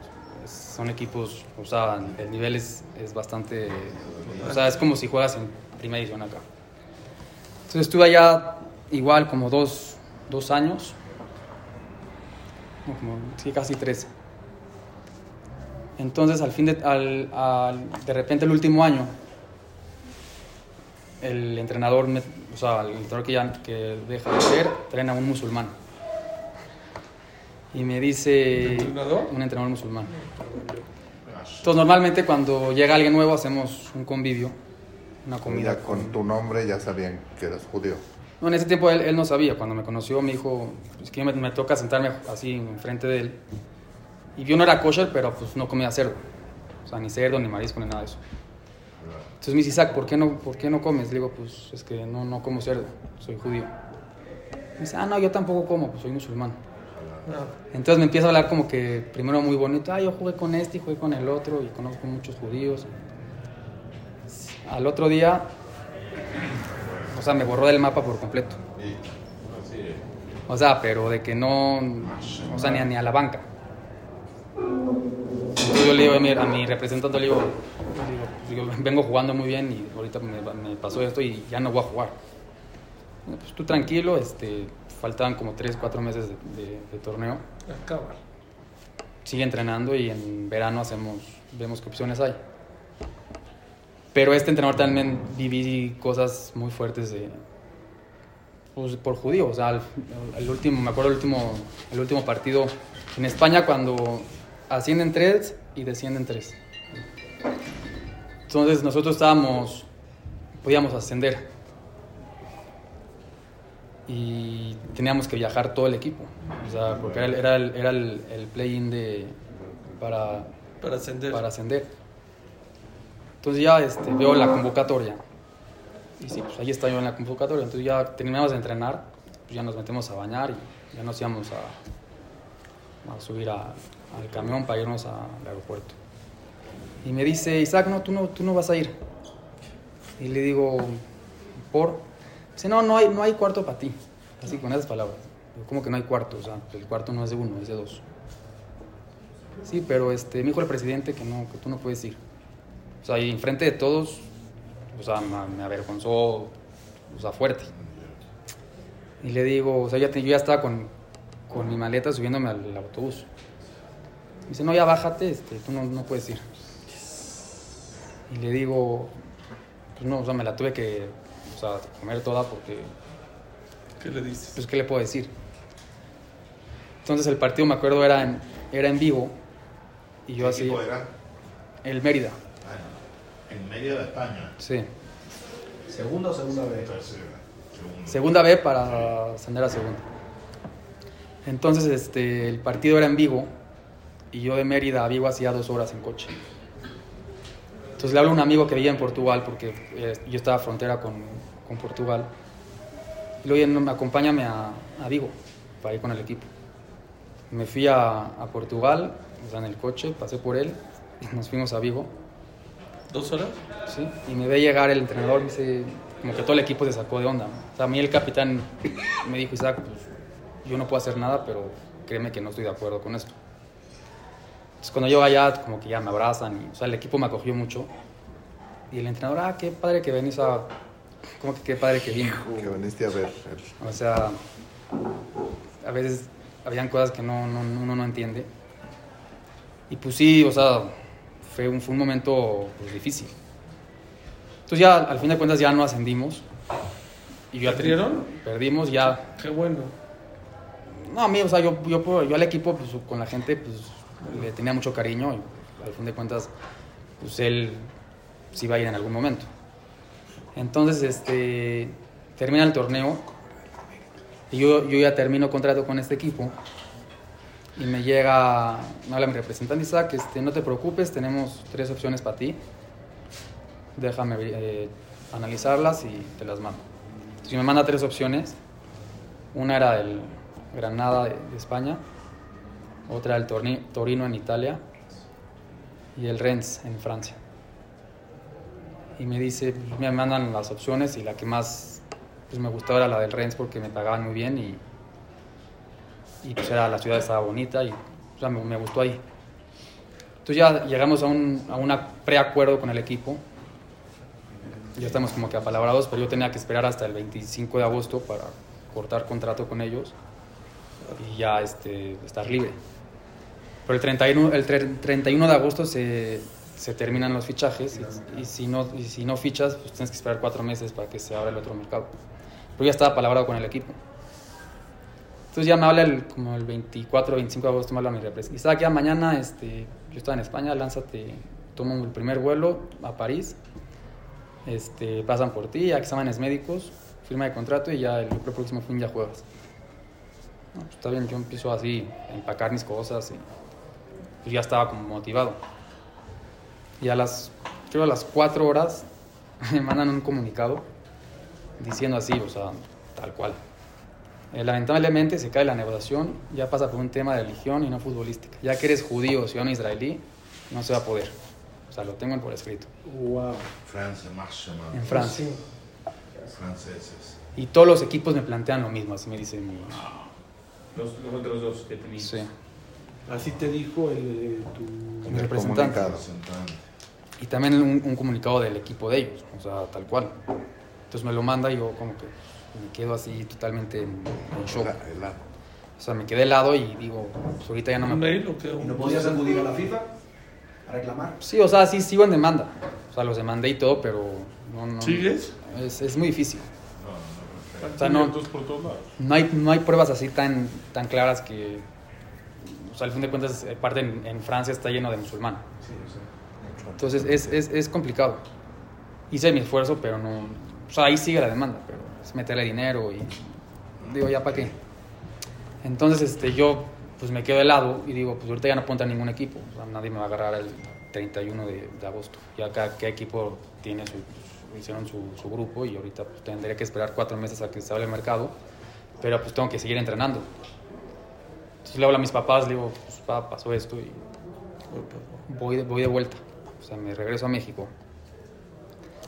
S2: son equipos, o sea, el nivel es, es bastante, o sea, es como si juegas en primera división acá. Entonces estuve allá igual como dos, dos años, como, sí, casi tres. Entonces al fin de, al, al- de repente el último año, el entrenador, o sea, el entrenador que ya que deja de ser, traen a un musulmán. Y me dice...
S1: ¿Un entrenador?
S2: Un entrenador musulmán. Entonces normalmente cuando llega alguien nuevo hacemos un convivio, una comida.
S6: Ya con tu nombre ya sabían que eras judío.
S2: No, en ese tiempo él, él no sabía. Cuando me conoció me dijo, es que me, me toca sentarme así enfrente de él. Y yo no era kosher, pero pues no comía cerdo. O sea, ni cerdo, ni marisco, ni nada de eso. Entonces me dice, Isaac, ¿por qué no, por qué no comes? Le digo, pues es que no, no como cerdo, soy judío. Me dice, ah, no, yo tampoco como, pues soy musulmán. Entonces me empieza a hablar como que primero muy bonito, ah, yo jugué con este y jugué con el otro y conozco muchos judíos. Al otro día, o sea, me borró del mapa por completo. O sea, pero de que no, o sea, ni a, ni a la banca. Entonces yo le digo a mi, a mi representante, le digo, le digo, digo, vengo jugando muy bien y ahorita me, me pasó esto y ya no voy a jugar. Pues tú tranquilo, este, faltaban como 3, 4 meses de, de- de torneo.
S1: acabar.
S2: Sigue entrenando y en verano hacemos, vemos qué opciones hay. Pero este entrenador también viví cosas muy fuertes de, pues, por judío. O sea, el, el último, me acuerdo el último, el último partido en España cuando ascienden tres y descienden tres. Entonces nosotros estábamos, podíamos ascender. Y teníamos que viajar todo el equipo. O sea, porque era, el- era el, era el, el play-in de, para,
S1: Para ascender.
S2: para ascender. Entonces ya este, veo la convocatoria. Y sí, pues ahí está yo en la convocatoria. Entonces ya terminamos de entrenar, pues ya nos metemos a bañar y ya nos íbamos a, a subir a- al camión para irnos a- al aeropuerto. Y me dice, Isaac, no, tú no, tú no vas a ir. Y le digo, ¿por? Dice, no, no hay, no hay cuarto para ti. Así con esas palabras. ¿Cómo que no hay cuarto? O sea, el cuarto no es de uno, es de dos. Sí, pero este, me dijo el presidente que no, que tú no puedes ir. O sea, y enfrente de todos, o sea, me, avergonzó, o sea, fuerte. Y le digo, o sea, yo ya estaba con, con mi maleta subiéndome al, autobús. Dice, no, ya bájate, este, tú no, no puedes ir. Y le digo, pues no, o sea, me la tuve que, o sea, comer toda porque
S1: ¿Qué le dices?
S2: pues, ¿qué le puedo decir? Entonces el partido, me acuerdo, era en, era en vivo. Y yo
S5: ¿Qué
S2: así,
S5: era?
S2: el Mérida,
S5: Ah, en medio de España.
S2: sí.
S7: ¿Segunda o segunda vez?
S5: Tercera. Segunda.
S2: Segunda B para ascender a segunda. Entonces este, el partido era en vivo. Y yo de Mérida a Vigo hacía dos horas en coche. Entonces le hablo a un amigo que vivía en Portugal, porque eh, yo estaba frontera con, con Portugal. Y "Oye, no, acompáñame a, a Vigo para ir con el equipo. Me fui a, a Portugal, o sea, en el coche, pasé por él, y nos fuimos a Vigo.
S1: ¿Dos horas?
S2: Sí, y me ve llegar el entrenador, me dice, como que todo el equipo se sacó de onda. O sea, a mí el capitán me dijo, Isaac, pues yo no puedo hacer nada, pero créeme que no estoy de acuerdo con esto. Entonces cuando llego allá, como que ya me abrazan, y, o sea, el equipo me acogió mucho. Y el entrenador, ah, qué padre que venís a... ¿Cómo que qué padre que vino?
S6: Que viniste a ver. el-
S2: O sea, a veces habían cosas que no, no- uno no entiende. Y pues sí, o sea, fue un, fue un momento pues, difícil. Entonces ya, al fin de cuentas, ya no ascendimos. Y yo ya
S1: ¿Perdieron?
S2: Perdimos, ya.
S1: Qué bueno.
S2: No, a mí, o sea, yo, yo, yo al equipo, pues con la gente, pues le tenía mucho cariño. Y al fin de cuentas, pues él sí va a ir en algún momento. Entonces, este, termina el torneo y yo, yo ya termino contrato con este equipo y me llega, me habla mi representante Isaac, este, no te preocupes, tenemos tres opciones para ti, déjame eh, analizarlas y te las mando. Entonces me manda tres opciones, una era el Granada de, España, otra el Torino en Italia y el Rennes en Francia. Y me dice, me mandan las opciones y la que más pues, me gustaba era la del Rennes porque me pagaban muy bien y, y pues era, la ciudad estaba bonita y o sea, me, me gustó ahí. Entonces ya llegamos a un a una preacuerdo con el equipo. Ya estamos como que apalabrados, pero yo tenía que esperar hasta el 25 de agosto para cortar contrato con ellos y ya este, estar libre. Pero el 31, el tre- 31 de agosto se, se terminan los fichajes y, y si no, y si no fichas, pues tienes que esperar cuatro meses para que se abra el otro mercado. Pero ya estaba palabrado con el equipo. Entonces ya me habla el, como el 24 o 25 de agosto, me habla mi representante. Isaac, ya mañana, este, yo estaba en España, lánzate, toma el primer vuelo a París, este, pasan por ti, exámenes médicos, firma de contrato y ya el, el próximo fin ya juegas. No, pues está bien, yo empiezo así a empacar mis cosas y pues ya estaba como motivado. Y a las, creo a las 4 horas me mandan un comunicado diciendo así, o sea, tal cual. Eh, lamentablemente se cae la negociación, ya pasa por un tema de religión y no futbolística. Ya que eres judío o ciudadano israelí, no se va a poder. O sea, lo tengo por escrito.
S1: Wow.
S5: Francia.
S2: En Francia.
S5: Franceses.
S2: Y todos los equipos me plantean lo mismo, así me dicen. mi-
S8: Los, los otros dos que tenías.
S2: Sí.
S1: Así te dijo el, tu...
S6: El
S2: representante.
S6: comunicado.
S5: Representante.
S2: Y también un, un comunicado del equipo de ellos, o sea, tal cual. Entonces me lo manda y yo como que me quedo así totalmente en, en shock.
S6: Helado.
S2: O sea, me quedé helado y digo, pues ahorita ya no
S1: ¿Un
S2: me...
S1: mail?
S7: ¿Y no podías acudir a la FIFA a reclamar?
S2: Sí, o sea, sí sigo en demanda. O sea, los demandé y todo, pero no... no
S1: ¿Sigues?
S2: Es, es muy difícil.
S5: No, no,
S2: O sea, no, no, hay, no hay pruebas así tan, tan claras que... O sea, al fin de cuentas, eh, parte en, en Francia está lleno de musulmanes.
S7: Sí, o sea.
S2: Entonces es, es, es complicado. Hice mi esfuerzo, pero no... O sea, ahí sigue la demanda, pero es meterle dinero y... Digo, ¿ya para qué? Entonces este, yo pues me quedo helado y digo, pues ahorita ya no puedo entrar ningún equipo. O sea, nadie me va a agarrar el 31 de, de agosto. Ya cada, cada equipo tiene su... hicieron su, su grupo y ahorita pues, tendré que esperar cuatro meses a que se abra el mercado. Pero pues tengo que seguir entrenando. Entonces le hablo a mis papás, le digo, pues papá, pasó esto y voy de, voy de vuelta. Sea, me regreso a México.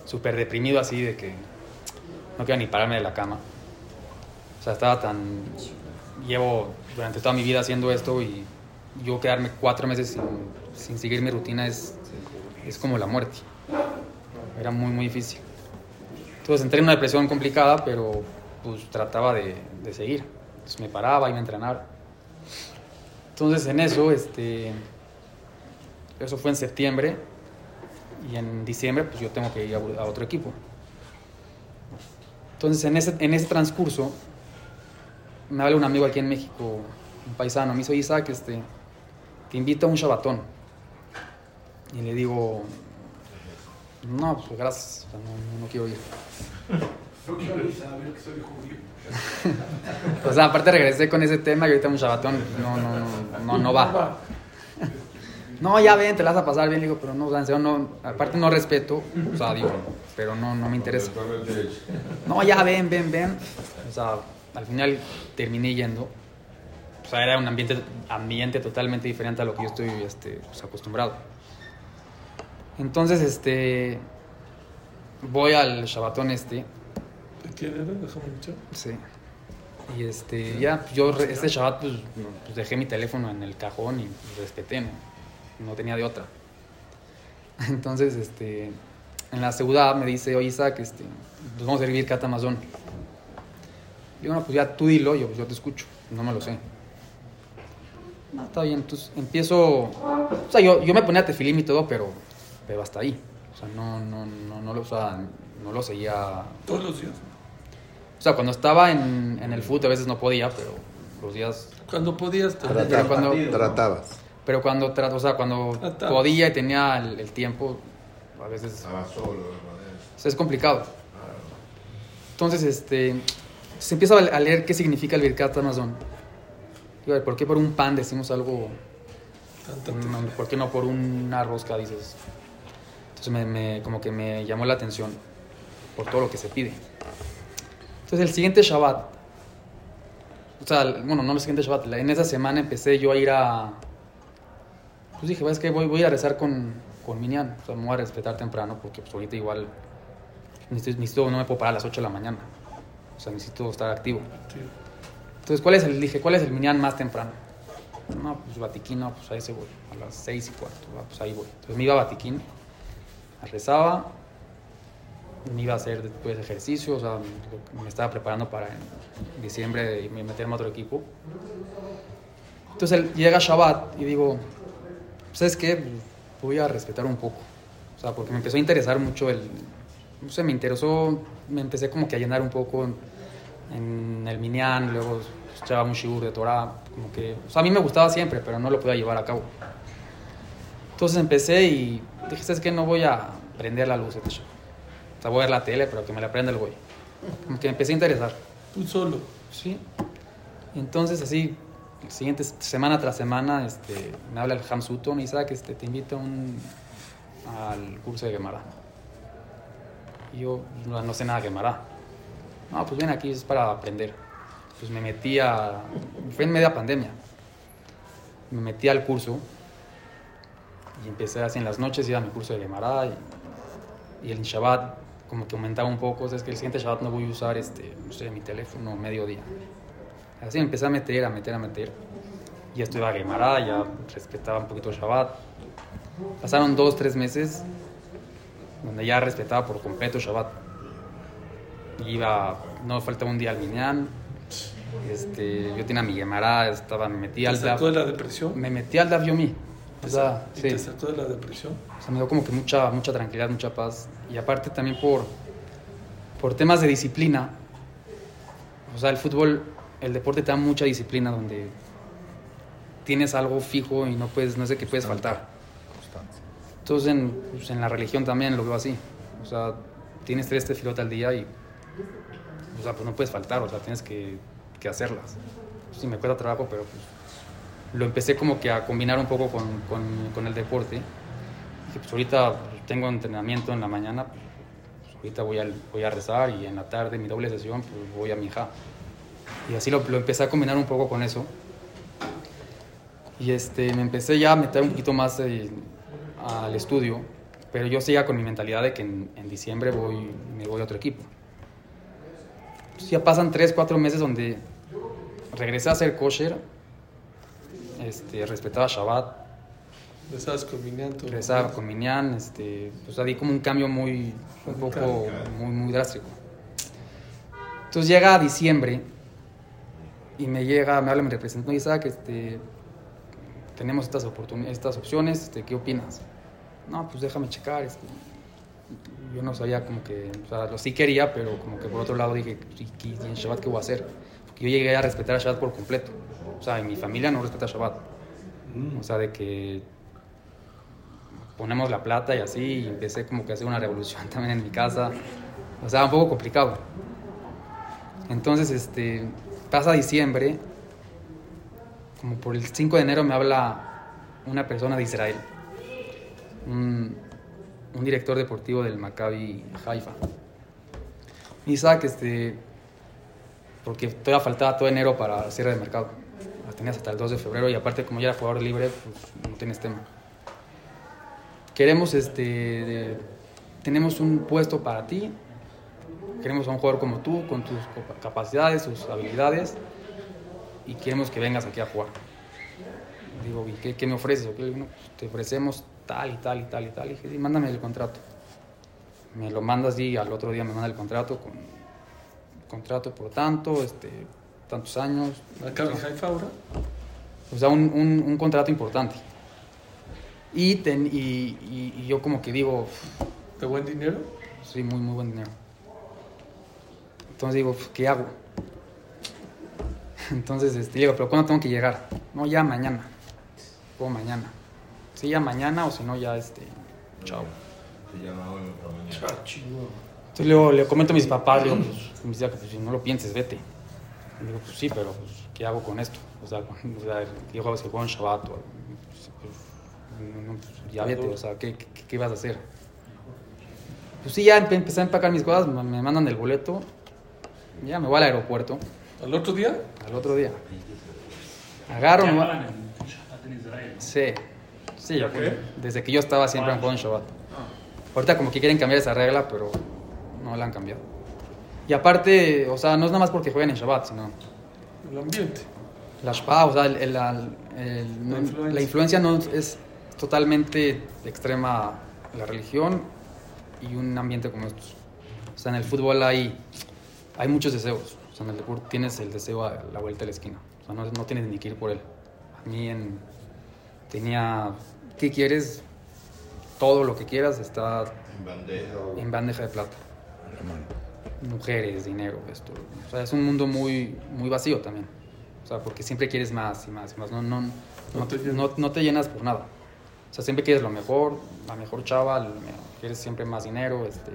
S2: Súper deprimido así de que no quiero ni pararme de la cama. O sea, estaba tan... Llevo durante toda mi vida haciendo esto y yo quedarme cuatro meses sin, seguir mi rutina es, es como la muerte. Era muy, muy difícil. Entonces entré en una depresión complicada, pero pues trataba de, de seguir. Me paraba, iba a entrenar. Entonces en eso, este, eso fue en septiembre y en diciembre pues yo tengo que ir a, otro equipo. Entonces en ese, en ese transcurso me habla un amigo aquí en México, un paisano, me dice, Isaac, este, te invito a un shabatón. Y le digo, no, pues gracias, o sea, no, no- quiero ir.
S1: No quiero saber que soy judío.
S2: O sea, aparte regresé con ese tema y ahorita un shabatón no, no, no, no, no va. No, ya ven, te la vas a pasar bien. Le digo, pero no, o sea, en serio, no, aparte no respeto, o sea, digo, pero no, no me interesa. No, ya ven, ven, ven. O sea, al final terminé yendo. O sea, era un ambiente, ambiente totalmente diferente a lo que yo estoy este, pues, acostumbrado. Entonces, este, voy al shabatón este.
S1: ¿De quién era? Déjame echar.
S2: Sí. Y este, ya, pues, yo este Shabbat, pues, pues, dejé mi teléfono en el cajón y respeté, ¿no? No tenía de otra. Entonces, este, en la ciudad me dice, oye Isaac, este, nos vamos a servir Cat Amazon. Digo, no, pues ya tú dilo, yo, pues, yo te escucho, no me lo sé. No, está bien, entonces empiezo, o sea, yo, yo me ponía tefilín y todo, pero, pero hasta ahí. O sea, no, no, no, no, lo, o sea, no lo seguía
S1: Todos los días.
S2: o sea, cuando estaba en, en el fútbol a veces no podía, pero los días...
S1: Cuando podías te
S2: Pero
S6: Trataba-
S2: cuando-
S6: Tratabas.
S2: Pero cuando, tra- o sea, cuando
S1: Trataba.
S2: podía y tenía el, el tiempo, a veces
S5: Estaba solo, de manera.
S2: o sea, es complicado. Entonces, este, se empieza a leer qué significa el Birkat Amazon. Digo, ¿por qué por un pan decimos algo? Un- ¿Por qué no por una rosca dices? Entonces me, me- como que me llamó la atención por todo lo que se pide. Entonces el siguiente Shabbat, o sea, bueno, no el siguiente Shabbat, en esa semana empecé yo a ir a... Pues dije, es que voy, voy a rezar con, con Minyan, o sea, me voy a respetar temprano porque pues ahorita igual necesito, necesito- no me puedo parar a las 8 de la mañana, o sea, necesito estar activo. Entonces, ¿cuál es el, dije, ¿cuál es el Minyan más temprano? No, pues Batiquín, no, pues ahí se voy, a las 6 y cuarto, pues ahí voy. Entonces me iba a Batiquín, rezaba, me iba a hacer después ejercicio, o sea, me estaba preparando para en diciembre me- meterme a otro equipo. Entonces llega Shabbat y digo, ¿sabes qué? Voy a respetar un poco. O sea, porque me empezó a interesar mucho el... No sé, me interesó, me empecé como que a llenar un poco en, en el Minyan, luego escuchaba un shiur de Torah, como que... O sea, a mí me gustaba siempre, pero no lo podía llevar a cabo. Entonces empecé y dije, ¿sabes qué? No voy a prender la luz. O sea, voy a ver la tele, pero que me la prenda el güey. Como que me empecé a interesar.
S1: Tú solo.
S2: Sí. Entonces, así, siguiente semana tras semana, este, me habla el Ham Sutton y Isaac, este, te invito un, al curso de Gemara. Y yo no, no sé nada de Gemara. No, pues ven aquí, es para aprender. Pues me metí a... Fue en media pandemia. Me metí al curso y empecé así en las noches, iba a mi curso de Gemara y, el Shabbat como que aumentaba un poco. O es que el siguiente Shabbat no voy a usar, este, no sé, mi teléfono mediodía. Así me empecé a meter, a meter, a meter. Ya estudiaba Gemara, ya respetaba un poquito el Shabbat. Pasaron dos, tres meses donde ya respetaba por completo Shabbat. Iba, no faltaba un día al Minyan. Este, yo tenía mi Gemara, estaba, me metí
S1: ¿Te
S2: al
S1: sacó de la depresión?
S2: Me metí al Daf Yomi. O sea,
S1: ¿Y
S2: sí.
S1: te sacó de la depresión?
S2: O sea, me dio como que mucha, mucha tranquilidad, mucha paz. Y aparte también por, por temas de disciplina. O sea, el fútbol, el deporte te da mucha disciplina donde tienes algo fijo y no puedes, no sé qué puedes faltar. Entonces en, pues, en la religión también lo veo así. O sea, tienes tres tefilot al día y o sea, pues no puedes faltar, o sea, tienes que, que hacerlas. Sí, me cuesta trabajo, pero pues lo empecé como que a combinar un poco con, con, con el deporte. Dije, pues ahorita tengo entrenamiento en la mañana, pues ahorita voy a, voy a rezar y en la tarde mi doble sesión, pues voy a mi hija. Y así lo, lo empecé a combinar un poco con eso. Y este, me empecé ya a meter un poquito más eh, al estudio, pero yo seguía con mi mentalidad de que en, en diciembre voy, me voy a otro equipo. Pues ya pasan 3, 4 meses donde regresé a ser kosher, este, respetaba Shabbat,
S1: Rezabas con Minyan.
S2: regresaba con Minyan, este, pues di como un cambio muy, un poco, muy, muy drástico. Entonces llega diciembre y me llega, me habla mi representante, Isaac, este, tenemos estas, oportun- estas opciones, este, ¿qué opinas? No, pues déjame checar. este, yo no sabía como que, o sea, lo sí quería, pero como que por otro lado dije, ¿y, y en Shabbat qué voy a hacer? Porque yo llegué a respetar a Shabbat por completo. O sea, en mi familia no respeta Shabbat. O sea, de que ponemos la plata y así, y empecé como que a hacer una revolución también en mi casa. O sea, un poco complicado. Entonces, este, pasa diciembre, como por el 5 de enero me habla una persona de Israel, un, director deportivo del Maccabi Haifa. Isaac, este, porque todavía faltaba todo enero para el cierre de mercado. La tenías hasta el 2 de febrero y aparte como ya era jugador libre, pues no tienes tema. Queremos, este, tenemos un puesto para ti, queremos a un jugador como tú, con tus capacidades, tus habilidades, y queremos que vengas aquí a jugar. Digo, ¿y qué, qué me ofreces? Pues, te ofrecemos tal y tal y tal y tal. Y dije, sí, mándame el contrato. Me lo mandas y al otro día me manda el contrato con contrato por tanto, este, tantos años.
S1: ¿Maccabi Haifa ahora?
S2: O sea, un, un- un contrato importante. Y, ten- y, y- y yo como que digo,
S1: ¿De buen dinero?
S2: sí, muy, muy buen dinero. Entonces digo, ¿qué hago? Entonces este, digo, ¿pero cuándo tengo que llegar? No, ya mañana. O mañana. Sí, ya mañana o si no, ya este, chao. Entonces le, le comento a mis papás, digo, pues, me decía que pues, si no lo pienses, vete. Y digo, pues sí, pero pues, ¿qué hago con esto? O sea, con- o sea yo juego que juego en Shabbat, o, pues, pues, no, no, pues, ya vete, o sea, ¿qué, qué, qué vas a hacer? Pues sí, ya empe- empecé a empacar mis cosas, me me mandan el boleto, ya me voy al aeropuerto
S1: ¿Al otro día?
S2: al otro día. Agarro,
S8: ¿Qué
S2: me-
S8: hablan en Shabbat en Israel?
S2: Sí, sí, yo-
S1: qué?
S2: desde que yo estaba siempre en Shabbat. Ahorita como que quieren cambiar esa regla, pero no la han cambiado. Y aparte, o sea, no es nada más porque jueguen en Shabbat, sino
S1: El ambiente.
S2: la shpa, o sea, el- el- la, el-
S1: La influencia.
S2: la influencia no es totalmente extrema la religión y un ambiente como estos. O sea, en el fútbol hay, hay muchos deseos. O sea, en el deporte tienes el deseo a la vuelta de la esquina. O sea, no, no tienes ni que ir por él. A mí en, tenía, ¿qué quieres? Todo lo que quieras está
S5: En bandeja.
S2: en bandeja de plata. Mujeres, dinero, esto. O sea, es un mundo muy, muy vacío también. O sea, porque siempre quieres más y más y más. No, no, no,
S1: No te
S2: no- no te llenas por nada. O sea, siempre quieres lo mejor, la mejor chava, quieres siempre más dinero, este,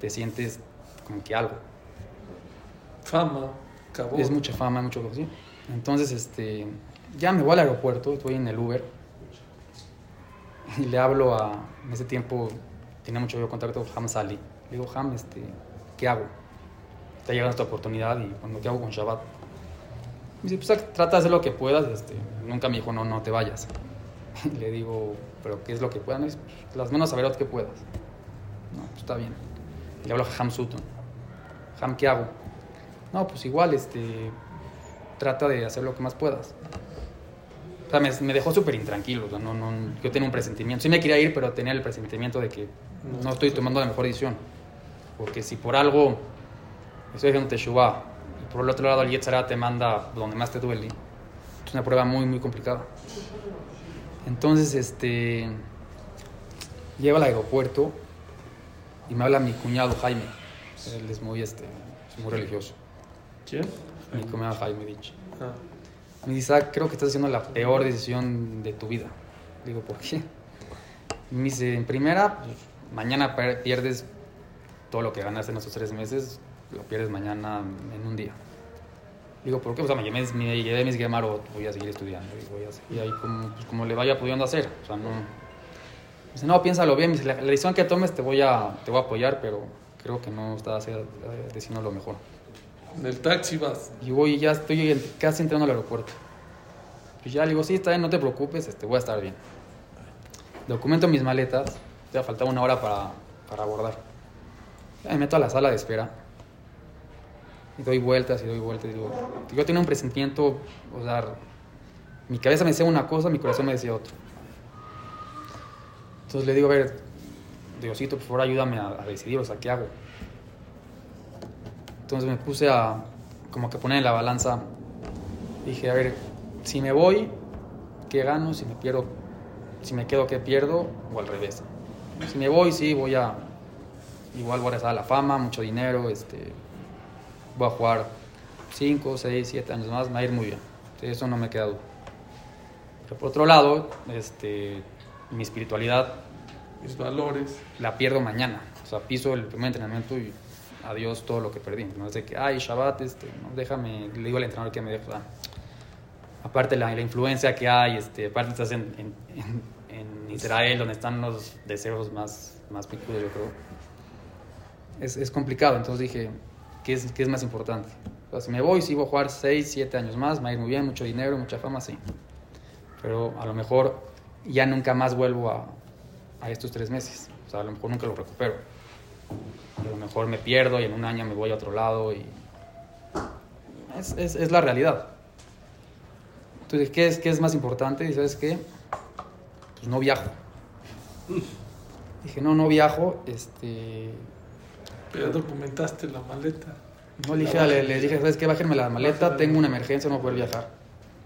S2: te sientes como que algo.
S1: Fama, cabot.
S2: Es mucha fama, mucho así. Entonces, este, ya me voy al aeropuerto, estoy en el Uber y le hablo a, en ese tiempo tenía mucho yo contacto con Ham Sali. Le digo, Ham, este, ¿qué hago? Está llegando esta oportunidad y cuando ¿qué hago con Shabbat? Me dice, pues trata de hacer lo que puedas. Este, nunca me dijo, no, no te vayas. le digo, ¿pero qué es lo que puedas? Dice, "Pues, las menos saber que puedas. No, pues está bien. Le hablo a Ham Sutton. Ham, ¿qué hago? No, pues igual, este, trata de hacer lo que más puedas. O sea, me, me dejó súper intranquilo. o sea, no, no, yo tenía un presentimiento. Sí me quería ir, pero tenía el presentimiento de que no estoy tomando la mejor decisión. Porque si por algo estoy haciendo Teshuvah y por el otro lado el Yetzirah te manda donde más te duele, es una prueba muy, muy complicada. Entonces, este, llego al aeropuerto y me habla mi cuñado Jaime. Él es muy, este, es muy religioso.
S1: ¿Quién?
S2: Mi cuñado Jaime Dich.
S1: Ah,
S2: Me dice, "Ah, creo que estás haciendo la peor decisión de tu vida. Digo, ¿por qué? Me dice, en primera, pues, mañana pierdes todo lo que ganaste en esos tres meses, lo pierdes mañana en un día. Digo, ¿por qué? O sea, me llevé, me llevé mis Gemaro, voy a seguir estudiando y voy a seguir ahí como, pues, como le vaya pudiendo hacer. O sea, no... Me dice, no, piénsalo bien. Me dice, la, la decisión que tomes te voy, a, te voy a apoyar, pero creo que no estás eh, diciendo lo mejor.
S1: En el taxi vas.
S2: Y voy, ya estoy casi entrando al aeropuerto. Pues ya le digo, sí, está bien, no te preocupes, este, voy a estar bien. Documento mis maletas, ya faltaba una hora para, para abordar. Ya me meto a la sala de espera. Y doy vueltas y doy vueltas. Y digo, yo tenía un presentimiento, o sea, mi cabeza me decía una cosa, mi corazón me decía otra. Entonces le digo, a ver, Diosito, por favor, ayúdame a, a decidir, o sea, ¿qué hago? Entonces me puse a como que poner en la balanza. Dije, a ver, si me voy, ¿qué gano? Si me pierdo, si me quedo, ¿qué pierdo? O al revés. Si me voy, sí, voy a, igual voy a regresar a la fama, mucho dinero, este, voy a jugar 5, 6, 7 años más, me va a ir muy bien. Entonces, eso no me queda duda. Pero por otro lado, este, mi espiritualidad
S1: Mis valores.
S2: la pierdo mañana. O sea, piso el primer entrenamiento y adiós todo lo que perdí. No es de que, ay, Shabbat, este, no, déjame, le digo al entrenador que me sea, aparte la, la influencia que hay, este, aparte estás en, en, en- Israel, donde están los deseos más, más picudos, yo creo. Es, es complicado, entonces dije, ¿qué es, qué es más importante? Sea, si me voy, si voy a jugar 6, 7 años más, me va a ir muy bien, mucho dinero, mucha fama, sí. Pero a lo mejor ya nunca más vuelvo a, a estos tres meses. O sea, a lo mejor nunca lo recupero. A lo mejor me pierdo y en un año me voy a otro lado y... Es, es, es la realidad. Entonces, ¿qué es, ¿qué es más importante? Y sabes qué? Pues no viajo. Dije, no, no viajo. Este...
S1: Pero ya documentaste la maleta.
S2: No le dije, le, le dije, ¿sabes qué? Bájenme la maleta, tengo una emergencia, no puedo viajar.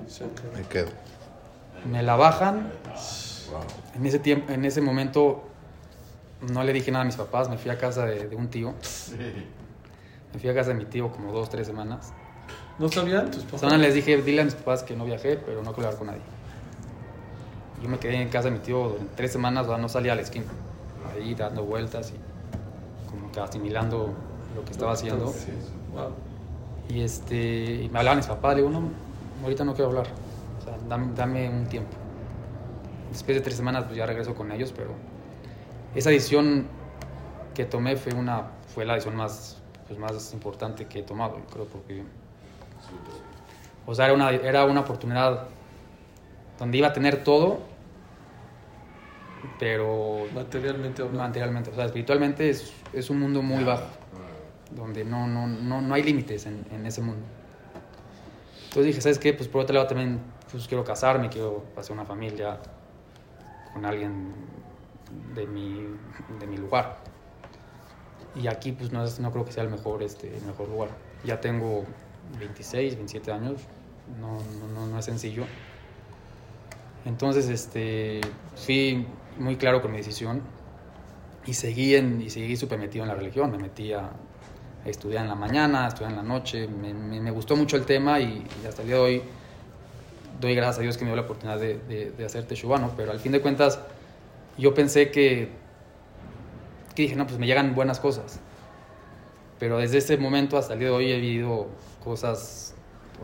S1: Se acabó.
S6: Me quedo.
S2: Me la bajan. En ese tiempo, en ese momento no le dije nada a mis papás, me fui a casa de, de un tío. Me fui a casa de mi tío como dos, tres semanas.
S1: ¿No sabían tus papás?
S2: Solo les dije, dile a mis papás que no viajé, pero no quiero hablar con nadie. Yo me quedé en casa de mi tío durante tres semanas, o sea, no salía a la esquina. Ahí dando vueltas y como que asimilando lo que estaba haciendo.
S1: Sí. Wow.
S2: Y, este, y me hablaban mis papás, le digo, no, ahorita no quiero hablar, o sea, dame, dame un tiempo. Después de tres semanas pues ya regreso con ellos, pero esa decisión que tomé fue, una, fue la decisión más, pues, más importante que he tomado, yo creo, porque... O sea, era una, era una oportunidad donde iba a tener todo, pero
S1: Materialmente hablando.
S2: materialmente, o sea, espiritualmente es, es un mundo muy bajo, donde no, no, no, no hay límites en, en ese mundo. Entonces dije, ¿sabes qué? Pues por otro lado también pues, quiero casarme, quiero hacer una familia con alguien de mi, de mi lugar. Y aquí pues no, no creo que sea el mejor, este, mejor lugar. Ya tengo 26, 27 años, no, no, no, es sencillo. Entonces este, fui muy claro con mi decisión y seguí, en, y seguí súper metido en la religión. Me metí a, estudiar en la mañana, a estudiar en la noche. Me, gustó mucho el tema y, hasta el día de hoy doy gracias a Dios que me dio la oportunidad de, de, de hacer Teshuvah, ¿no? Pero al fin de cuentas, yo pensé que, que dije, no, pues me llegan buenas cosas. Pero desde ese momento hasta el día de hoy he vivido cosas,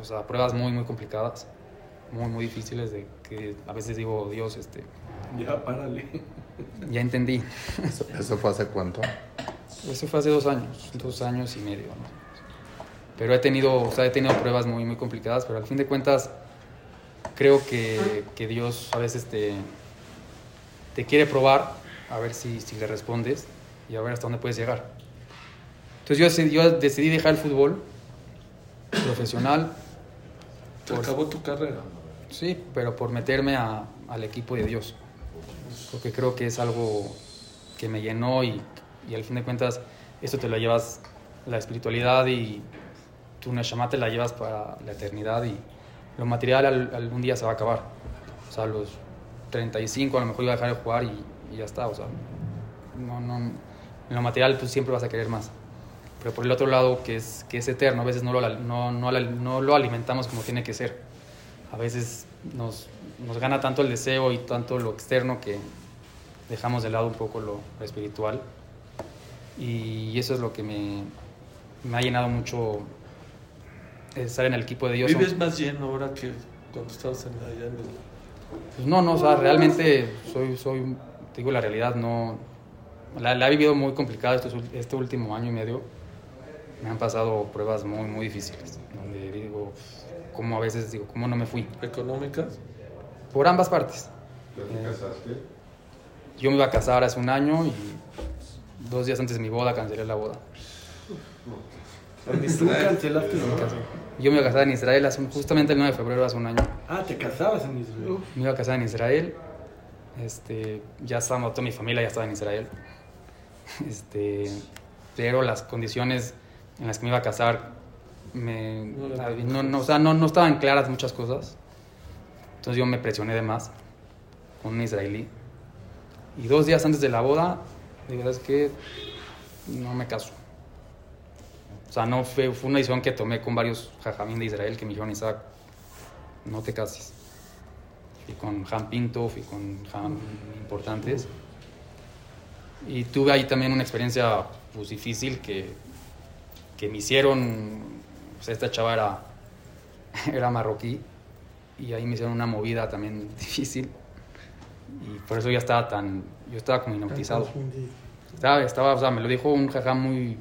S2: o sea, pruebas muy, muy complicadas, muy, muy difíciles, de que a veces digo, Dios, este,
S1: Ya, párale.
S2: ya entendí.
S6: ¿Eso, eso fue hace cuánto?
S2: Eso fue hace dos años, dos años y medio. ¿no? Pero he tenido, o sea, he tenido pruebas muy, muy complicadas, pero al fin de cuentas creo que, que Dios a veces te, te quiere probar, a ver si, si le respondes y a ver hasta dónde puedes llegar. Entonces yo decidí, yo decidí dejar el fútbol profesional,
S1: Se acabó tu carrera.
S2: sí, pero por meterme a- al equipo de Dios. Porque creo que es algo que me llenó y, y al fin de cuentas esto te lo llevas, la espiritualidad y tu Neshama te la llevas para la eternidad y lo material al- algún día se va a acabar. O sea, los 35 a lo mejor iba a dejar de jugar y, y ya está. O sea, no, no, en lo material pues siempre vas a querer más. Pero por el otro lado, que es, que es eterno, a veces no lo, no, no, no lo alimentamos como tiene que ser. A veces nos, nos gana tanto el deseo y tanto lo externo que dejamos de lado un poco lo, espiritual. Y eso es lo que me, me ha llenado mucho estar en el equipo de Dios.
S1: ¿Vives más lleno ahora que cuando estabas en allá en el...
S2: Pues no, no, o sea, realmente soy, soy, te digo la realidad, no, la, la he vivido muy complicada este, este último año y medio. Me han pasado pruebas muy, muy difíciles, donde digo, cómo a veces digo, cómo no me fui.
S1: económicas?
S2: Por ambas partes.
S3: ¿Ya te casaste?
S2: Yo me iba a casar hace un año y dos días antes de mi boda cancelé la boda.
S9: Tú cancelaste la boda.
S2: Yo me iba a casar en Israel hace justamente el 9 de febrero hace un año.
S9: Ah, te casabas en Israel.
S2: Me iba a casar en Israel. Este, ya estaba, toda mi familia ya estaba en Israel. Este, pero las condiciones en las que me iba a casar me, no, no, o sea, no, no estaban claras muchas cosas. Entonces yo me presioné de más con un israelí. Y dos días antes de la boda, digo, es que no me caso. O sea, no fue, fue una decisión que tomé con varios jajamín de Israel que me dijeron, Isaac, no te cases. Fui con Han Pinto, fui con Han importantes. Y tuve ahí también una experiencia pues, difícil que, que me hicieron, sea, esta chava era, era marroquí y ahí me hicieron una movida también difícil. Y por eso ya estaba tan, yo estaba como hipnotizado. Estaba, estaba, o sea, me lo dijo un jajá muy,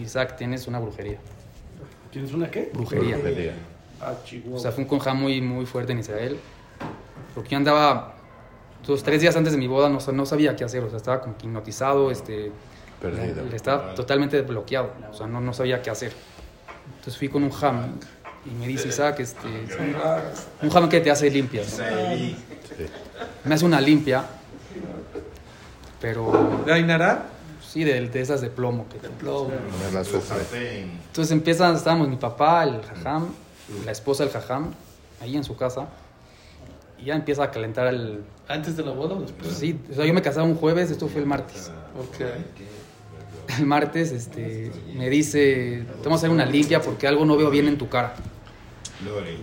S2: Isaac, tienes una brujería.
S9: ¿Tienes una qué?
S2: Brujería.
S9: Ah, Chihuahua.
S2: O sea, fue un conjá muy, muy fuerte en Israel. Porque yo andaba, los tres días antes de mi boda, no, no sabía qué hacer. O sea, estaba como que hipnotizado, este,
S6: Perdido.
S2: le- estaba totalmente bloqueado. O sea, no, no sabía qué hacer. Entonces fui con un jam y me dice, Isaac, este, un jam que te hace limpias. Me hace una limpia, pero
S1: ¿De Ainara?
S2: Sí, de, de esas de plomo. Que,
S1: Plomo.
S6: El azufre.
S2: Entonces empiezan, estábamos mi papá, el jajam, la esposa del jajam, ahí en su casa, y ya empieza a calentar el...
S1: ¿Antes de la boda o después?
S2: Sí, o sea, yo me casaba un jueves, esto fue el martes.
S1: Ok.
S2: El martes este, me dice, te vamos a hacer una limpia porque algo no veo bien en tu cara.
S5: Lori.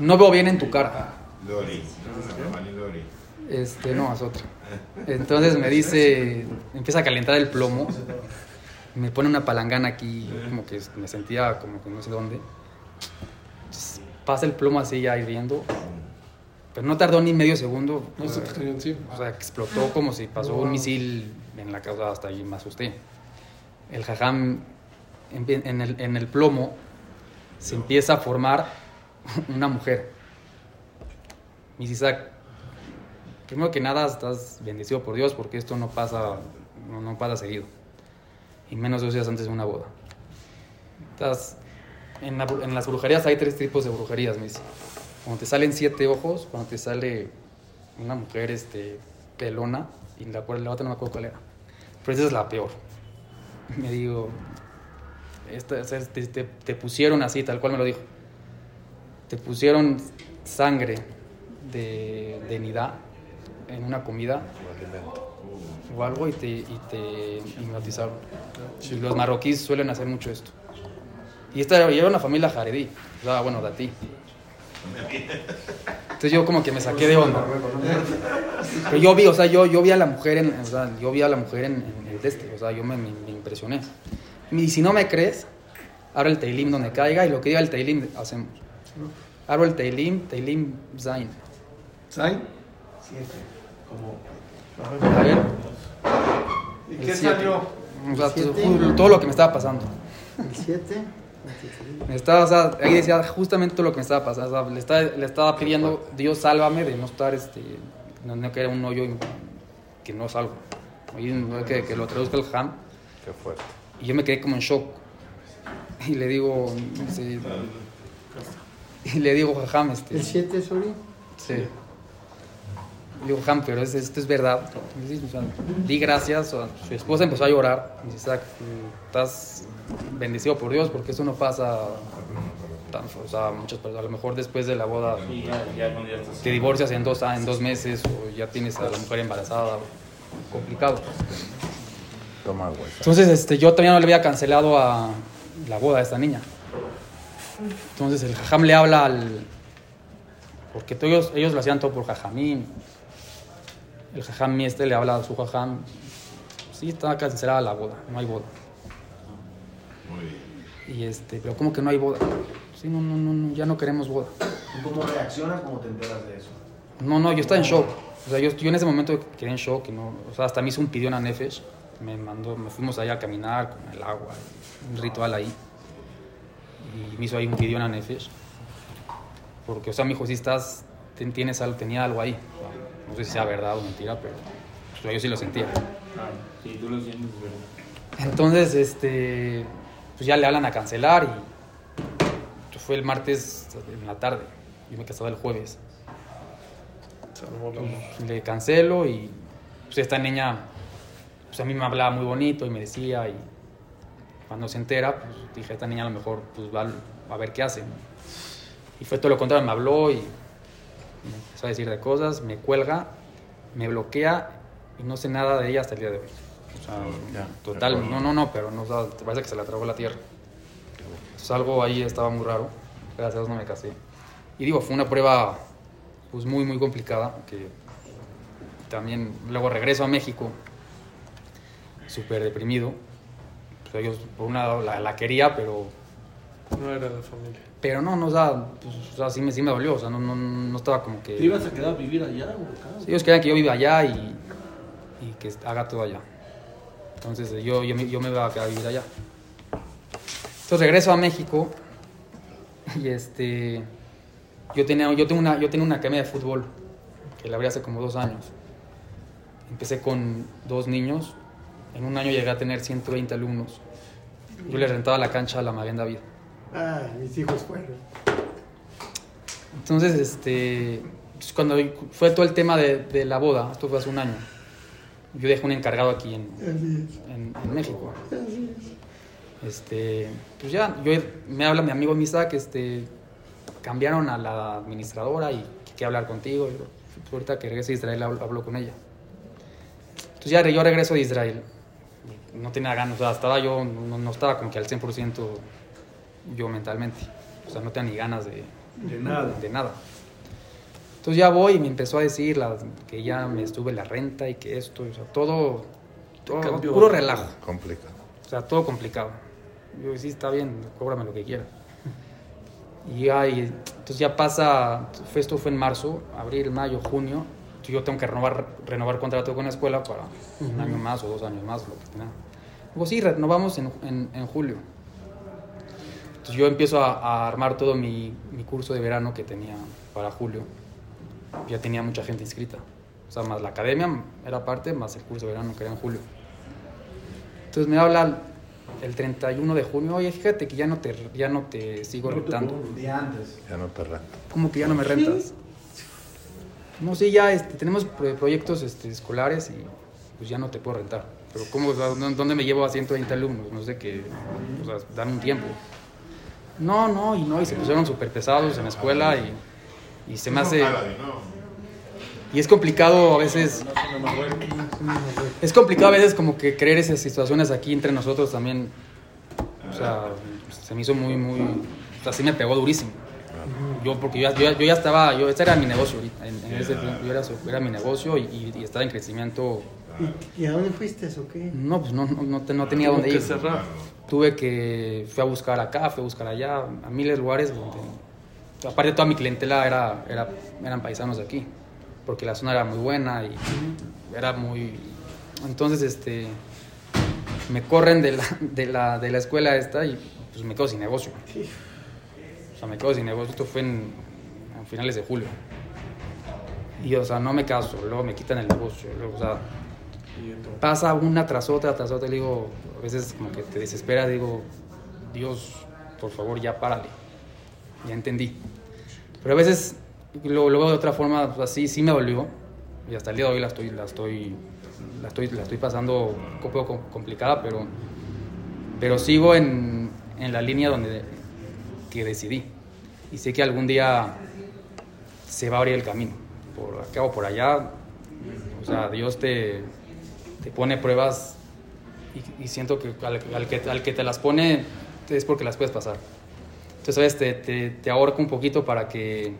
S2: No veo bien en tu cara.
S5: Lori. Lori.
S2: Este, no, es otra. Entonces me dice, empieza a calentar el plomo, me pone una palangana aquí, como que me sentía como que no sé dónde. Entonces, pasa el plomo así ya hirviendo, pero no tardó ni medio segundo.
S1: No
S2: o
S1: se
S2: o sea, explotó como si pasó un misil en la casa, hasta ahí me asusté. El jajam, en, el, en el plomo, se empieza a formar una mujer. Dice, Isaac, primero que nada estás bendecido por Dios porque esto no pasa, no, no pasa seguido. Y menos dos días antes de una boda. Estás, en, la en las brujerías hay tres tipos de brujerías, me dice. Cuando te salen siete ojos, cuando te sale una mujer este, pelona, y la, la otra no me acuerdo cuál era. Pero esa es la peor. Me digo, esta, te, te- te pusieron así, tal cual me lo dijo. Te pusieron sangre de, de nidá en una comida o algo y te, y te hipnotizaron. Y los marroquíes suelen hacer mucho esto. Y esta era, una familia jaredí, o sea, bueno, datí. Entonces yo como que me saqué de onda. Pero yo vi, o sea, yo, yo vi a la mujer en, o sea, yo vi a la mujer en, en el este, o sea, yo me, me- me impresioné. Y si no me crees, abro el Teilim donde caiga y lo que diga el Teilim hacemos. Abro el Teilim, Teilim Zain. Ver.
S9: ¿Y
S2: el
S9: qué
S2: siete.
S9: salió?
S2: O sea, todo, todo lo que me estaba pasando.
S10: El 7.
S2: Me estaba, o sea, ahí decía justamente todo lo que me estaba pasando. O sea, le, estaba, le estaba pidiendo, Dios, sálvame de no estar, este, no, no que era un hoyo y que no salgo. Oye, no, que, que lo traduzca el ham.
S6: Qué fuerte.
S2: Y yo me quedé como en shock. Y le digo, sí, y le digo, Ham, este,
S10: El 7, sorry.
S2: Sí. Le Digo, Ham, pero es- esto es verdad. O sea, di gracias. o su esposa empezó a llorar. Dice, Isaac, estás bendecido por Dios porque eso no pasa. tan- o sea, muchas personas, a lo mejor después de la boda te divorcias en dos, en dos meses o ya tienes a la mujer embarazada. Complicado. Entonces, este, yo también no le había cancelado a la boda de esta niña. Entonces, el jajam le habla al. Porque todos ellos, ellos lo hacían todo por jajamín. El jajam este le habla a su jajam. Sí, está cancelada la boda, no hay boda.
S5: Muy bien.
S2: Y este, pero ¿cómo que no hay boda? Sí, no, no, no, ya no queremos boda.
S7: ¿Y cómo reaccionas cuando te enteras de eso?
S2: No, no, yo estaba en shock. O sea, yo, yo en ese momento quedé en shock. No, o sea, hasta me hizo un pidió una nefesh. Me mandó, me fuimos allá a caminar con el agua, un ritual ahí. Y me hizo ahí un pidió una nefesh. Porque, o sea, me dijo, si estás, ten- tienes algo, tenía algo ahí. No sé si sea verdad o mentira, pero pues, yo sí lo sentía.
S4: Ah, sí, tú lo sientes, es verdad.
S2: Entonces, este, pues ya le hablan a cancelar y pues, fue el martes en la tarde. Yo me casaba el jueves. Pues, le cancelo y pues esta niña pues a mí me hablaba muy bonito y me decía y cuando se entera pues dije esta niña a lo mejor pues va a ver qué hace ¿no? y fue todo lo contrario me habló y empezó a decir de cosas me cuelga me bloquea y no sé nada de ella hasta el día de hoy. O sea
S6: Ya,
S2: total no no no pero no o sea, parece que se la tragó la tierra. Entonces algo ahí estaba muy raro. Gracias a Dios no me casé. Y digo fue una prueba pues muy muy complicada que también luego regreso a México súper deprimido Pues ellos por un lado la, la quería pero
S1: No era la familia.
S2: Pero no no o sea, pues, o sea, sí me sí me dolió o sea no, no, no estaba como que
S9: ¿Te ibas a quedar a vivir allá o acá?
S2: Sí, ellos querían que yo viva allá y, y que haga todo allá. Entonces yo, yo, me- yo me iba a quedar a vivir allá. Entonces regreso a México y este yo tenía yo tengo una yo tenía una academia de fútbol que la abrí hace como dos años. Empecé con dos niños. En un año llegué a tener 120 alumnos. Yo les rentaba la cancha a la Maguen David.
S10: Ay, mis hijos fueron.
S2: Entonces, este, pues, cuando fue todo el tema de, de la boda, esto fue hace un año, yo dejé un encargado aquí en, en, en México. Este, pues ya, yo, me habla mi amigo Misak, este, cambiaron a la administradora y quiere hablar contigo. Yo, pues, ahorita que regrese a Israel hablo, hablo con ella. Entonces ya yo regreso de Israel. No tenía ganas, o sea, estaba yo, no, no estaba como que al 100% yo mentalmente. O sea, no tenía ni ganas de,
S9: De nada.
S2: de nada. Entonces ya voy y me empezó a decir la- que ya me estuve la renta y que esto, o sea, todo, todo
S1: cambió.
S2: puro relajo.
S6: Complicado.
S2: O sea, todo complicado. Yo, sí, está bien, cóbrame lo que quiera. Y ya, y entonces ya pasa, esto fue en marzo, abril, mayo, junio. Yo tengo que renovar, renovar contrato con la escuela para un año más o dos años más, lo que tenga. Digo, sí, renovamos en, en, en julio. Entonces yo empiezo a, a armar todo mi, mi curso de verano que tenía para julio. Ya tenía mucha gente inscrita. O sea, más la academia era parte, más el curso de verano que era en julio. Entonces me habla el 31 de junio, oye, fíjate que ya no te, ya no te sigo rentando.
S7: Antes.
S6: Ya no te rento.
S2: ¿Cómo que ya no me rentas? No, sí, ya este, tenemos pro- proyectos este, escolares y pues ya no te puedo rentar. Pero ¿cómo, o sea, ¿dó- ¿dónde me llevo a 120 alumnos? No sé qué, o sea, dan un tiempo. No, no, y no, y se pusieron súper pesados en la escuela y, y se me hace... Y es complicado a veces... Es complicado a veces como que creer esas situaciones aquí entre nosotros también. O sea, se me hizo muy, muy... O sea, sí me pegó durísimo. Yo, porque yo, ya- yo, ya- yo ya estaba, yo, ese era mi negocio ahorita, en, en ese tiempo, yo era, su- era mi negocio y, y- y estaba en crecimiento.
S10: ¿Y, y a dónde fuiste o qué?
S2: No, pues no, no, no, te- no tenía dónde
S1: que
S2: ir.
S1: cerrar.
S2: Tuve que, fui a buscar acá, fui a buscar allá, a miles de lugares donde, aparte toda mi clientela era, era, eran paisanos de aquí, porque la zona era muy buena y era muy, entonces este, me corren de la, de la, de la escuela esta y pues me quedo sin negocio. O sea, me quedo sin negocio, esto fue en, finales de julio. Y, o sea, no me caso, luego me quitan el negocio, o sea, pasa una tras otra, tras otra, y digo, a veces como que te desespera, digo, Dios, por favor, ya párale. Ya entendí. Pero a veces lo, lo veo de otra forma, pues, así sí me dolió, y hasta el día de hoy la estoy, la estoy, la estoy, la estoy pasando un poco complicada, pero, pero sigo en, en la línea donde que decidí. Y sé que algún día se va a abrir el camino, por acá o por allá. O sea, Dios te, te pone pruebas y, y siento que al, al que al que te las pone es porque las puedes pasar. Entonces, ¿sabes? Te, te, te ahorca un poquito para que,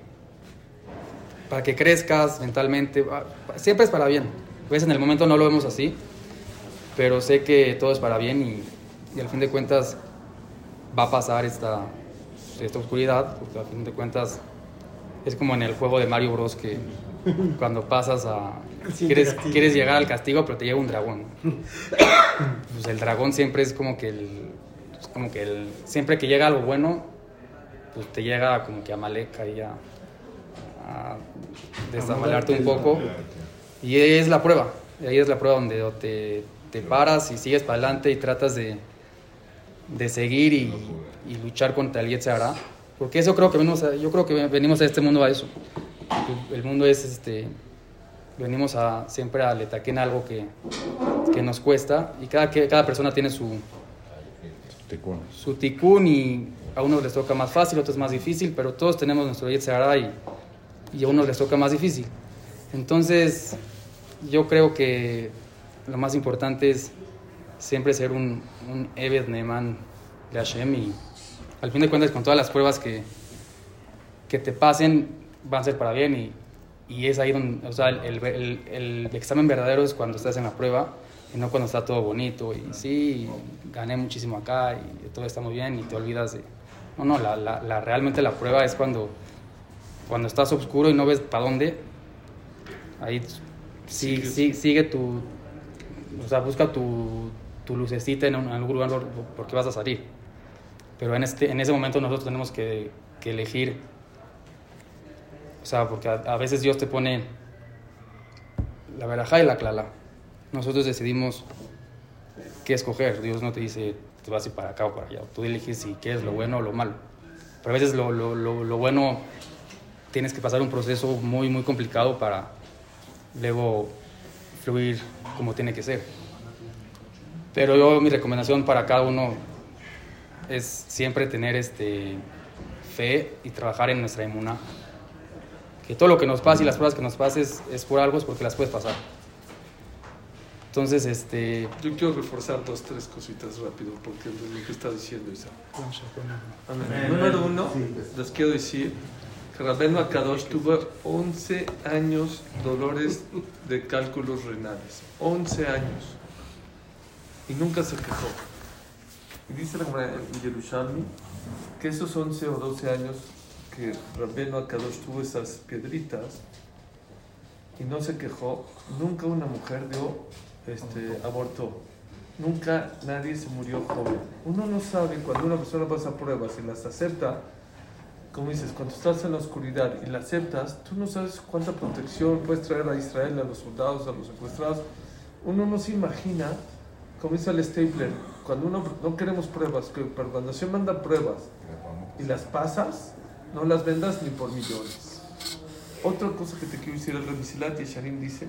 S2: para que crezcas mentalmente. Ah, Siempre es para bien. A en el momento no lo vemos así, pero sé que todo es para bien y, y al fin de cuentas va a pasar esta, esta oscuridad, porque al fin de cuentas es como en el juego de Mario Bros. que cuando pasas a... Quieres, quieres llegar al castigo, pero te llega un dragón. Pues el dragón siempre es como que el... es como que el siempre que llega algo bueno, pues te llega como que a Malek ahí a, a desamalarte un poco. Y es la prueba. Y ahí es la prueba donde te, te paras y sigues para adelante y tratas de, de seguir y, y luchar contra el Yetzirah. Porque eso creo que venimos a, yo creo que venimos a este mundo a eso. El mundo es este venimos a siempre a letaquén algo que, que nos cuesta y cada, que, cada persona tiene su,
S6: Ticún.
S2: su ticún y a unos les toca más fácil, a otros más difícil, pero todos tenemos nuestro Yetzirah y, y a unos les toca más difícil. Entonces, yo creo que lo más importante es siempre ser un, un Eved Neman de Hashem y al fin de cuentas con todas las pruebas que, que te pasen van a ser para bien y, y es ahí donde, o sea, el, el, el- examen verdadero es cuando estás en la prueba y no cuando está todo bonito y sí, gané muchísimo acá y todo está muy bien y te olvidas de... No, no, la, la, la- realmente la prueba es cuando, cuando estás oscuro y no ves para dónde, ahí sí, sí, sigue tu... O sea, busca tu, tu lucecita en, un- en algún lugar porque vas a salir. Pero en, este, en ese momento nosotros tenemos que, que elegir sea, porque a, a veces Dios te pone la verajá y la clala. Nosotros decidimos qué escoger. Dios no te dice, te vas a ir para acá o para allá. Tú eliges si quieres lo bueno o lo malo. Pero a veces lo, lo, lo, lo bueno tienes que pasar un proceso muy, muy complicado para luego fluir como tiene que ser. Pero yo, mi recomendación para cada uno es siempre tener este, fe y trabajar en nuestra inmuna que todo lo que nos pasa y las pruebas que nos pases es por algo, es porque las puedes pasar. Entonces, este...
S1: Yo quiero reforzar dos, tres cositas rápido, porque es lo que está diciendo Isaac. Número uno, les quiero decir que Rabbeinu Akadosh tuvo 11 años dolores de cálculos renales. 11 años. Y nunca se quejó. Y dice la Yerushalmi que esos 11 o 12 años que Rabbeinu Akadosh tuvo esas piedritas y no se quejó, nunca una mujer dio este, abortó. Nunca nadie se murió joven. Uno no sabe cuando una persona pasa pruebas y las acepta, como dices, cuando estás en la oscuridad y la aceptas, tú no sabes cuánta protección puedes traer a Israel, a los soldados, a los secuestrados. Uno no se imagina, como dice el Stapler, cuando uno no queremos pruebas, que, pero cuando se mandan pruebas y las pasas, no las vendas ni por millones. Otra cosa que te quiero decir, el Remisilat y Sharim dice,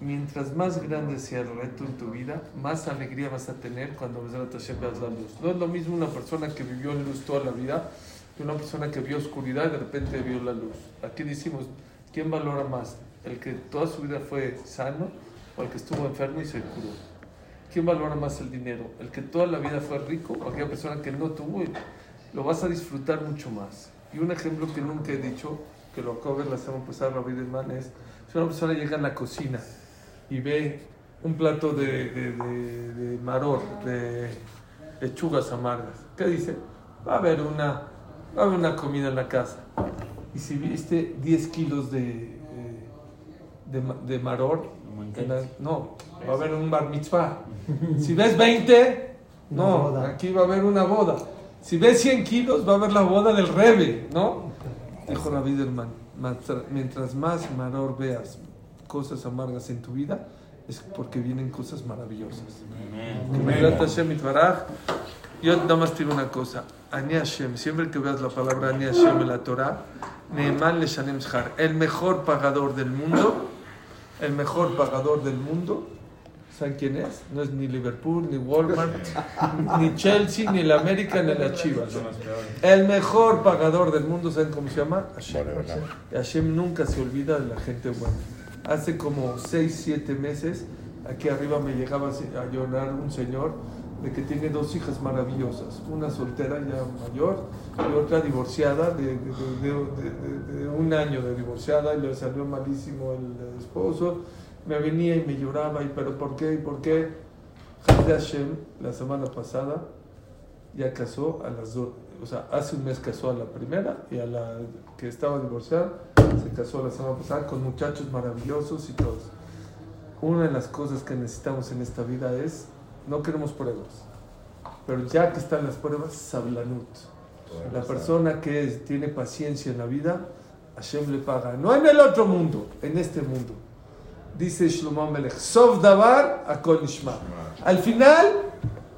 S1: mientras más grande sea el reto en tu vida, más alegría vas a tener cuando Hashem veas la luz. No es lo mismo una persona que vivió en luz toda la vida que una persona que vio oscuridad y de repente vio la luz. Aquí decimos, ¿quién valora más? ¿El que toda su vida fue sano o el que estuvo enfermo y se curó? ¿Quién valora más el dinero? ¿El que toda la vida fue rico o aquella persona que no tuvo? y Lo vas a disfrutar mucho más. Y un ejemplo que nunca he dicho, que lo acabo de ver la semana pasada, Rabbi Desman, es si una persona llega a la cocina y ve un plato de, de, de, de maror, de lechugas amargas. ¿Qué dice? Va a haber una, va a haber una comida en la casa. Y si viste 10 kilos de, de, de, maror, en la- no, va a haber un bar mitzvah. Si ves 20, no, aquí va a haber una boda. Si ves 100 kilos, va a haber la boda del rebe, ¿no? Dijo la Biderman, mientras más maror veas cosas amargas en tu vida, es porque vienen cosas maravillosas. Yo nada más te digo una cosa. Ani Hashem, siempre que veas la palabra Ani Hashem en la Torah, Neeman le Shanem Shar, el mejor pagador del mundo, el mejor pagador del mundo, ¿saben quién es? No es ni Liverpool, ni Walmart, ni Chelsea, ni la América, ni la Chivas. El mejor pagador del mundo, ¿saben cómo se llama? Hashem. Hashem nunca se olvida de la gente buena. Hace como 6, 7 meses, aquí arriba me llegaba a llorar un señor de que tiene dos hijas maravillosas, una soltera ya mayor y otra divorciada de- de- de- de un año de divorciada y le salió malísimo el esposo. Me venía y me lloraba, y pero ¿por qué? ¿Y por qué? Hashem, la semana pasada, ya casó a las dos, o sea, hace un mes casó a la primera y a la que estaba divorciada se casó la semana pasada con muchachos maravillosos y todos. Una de las cosas que necesitamos en esta vida es, no queremos pruebas, pero ya que están las pruebas, sablanut. La persona que es- tiene paciencia en la vida, Hashem le paga, no en el otro mundo, en este mundo. Dice Shlomo Melech, Sov Davar, Akol Nishma. Al final,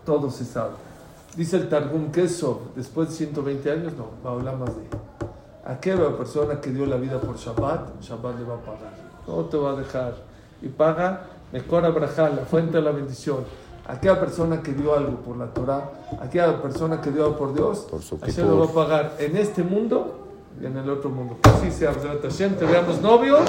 S1: todo se sabe. Dice el Targum, ¿qué es Sov? Después de 120 años, no, va a hablar más de aquella persona que dio la vida por Shabbat, Shabbat le va a pagar. No te va a dejar. Y paga, Mejor Abraham, la fuente de la bendición. Aquella persona que dio algo por la Torah, aquella persona que dio algo por Dios,
S6: Por su
S1: Hashem lo va a pagar en este mundo y en el otro mundo. Que así sea, Hashem, te veamos novios.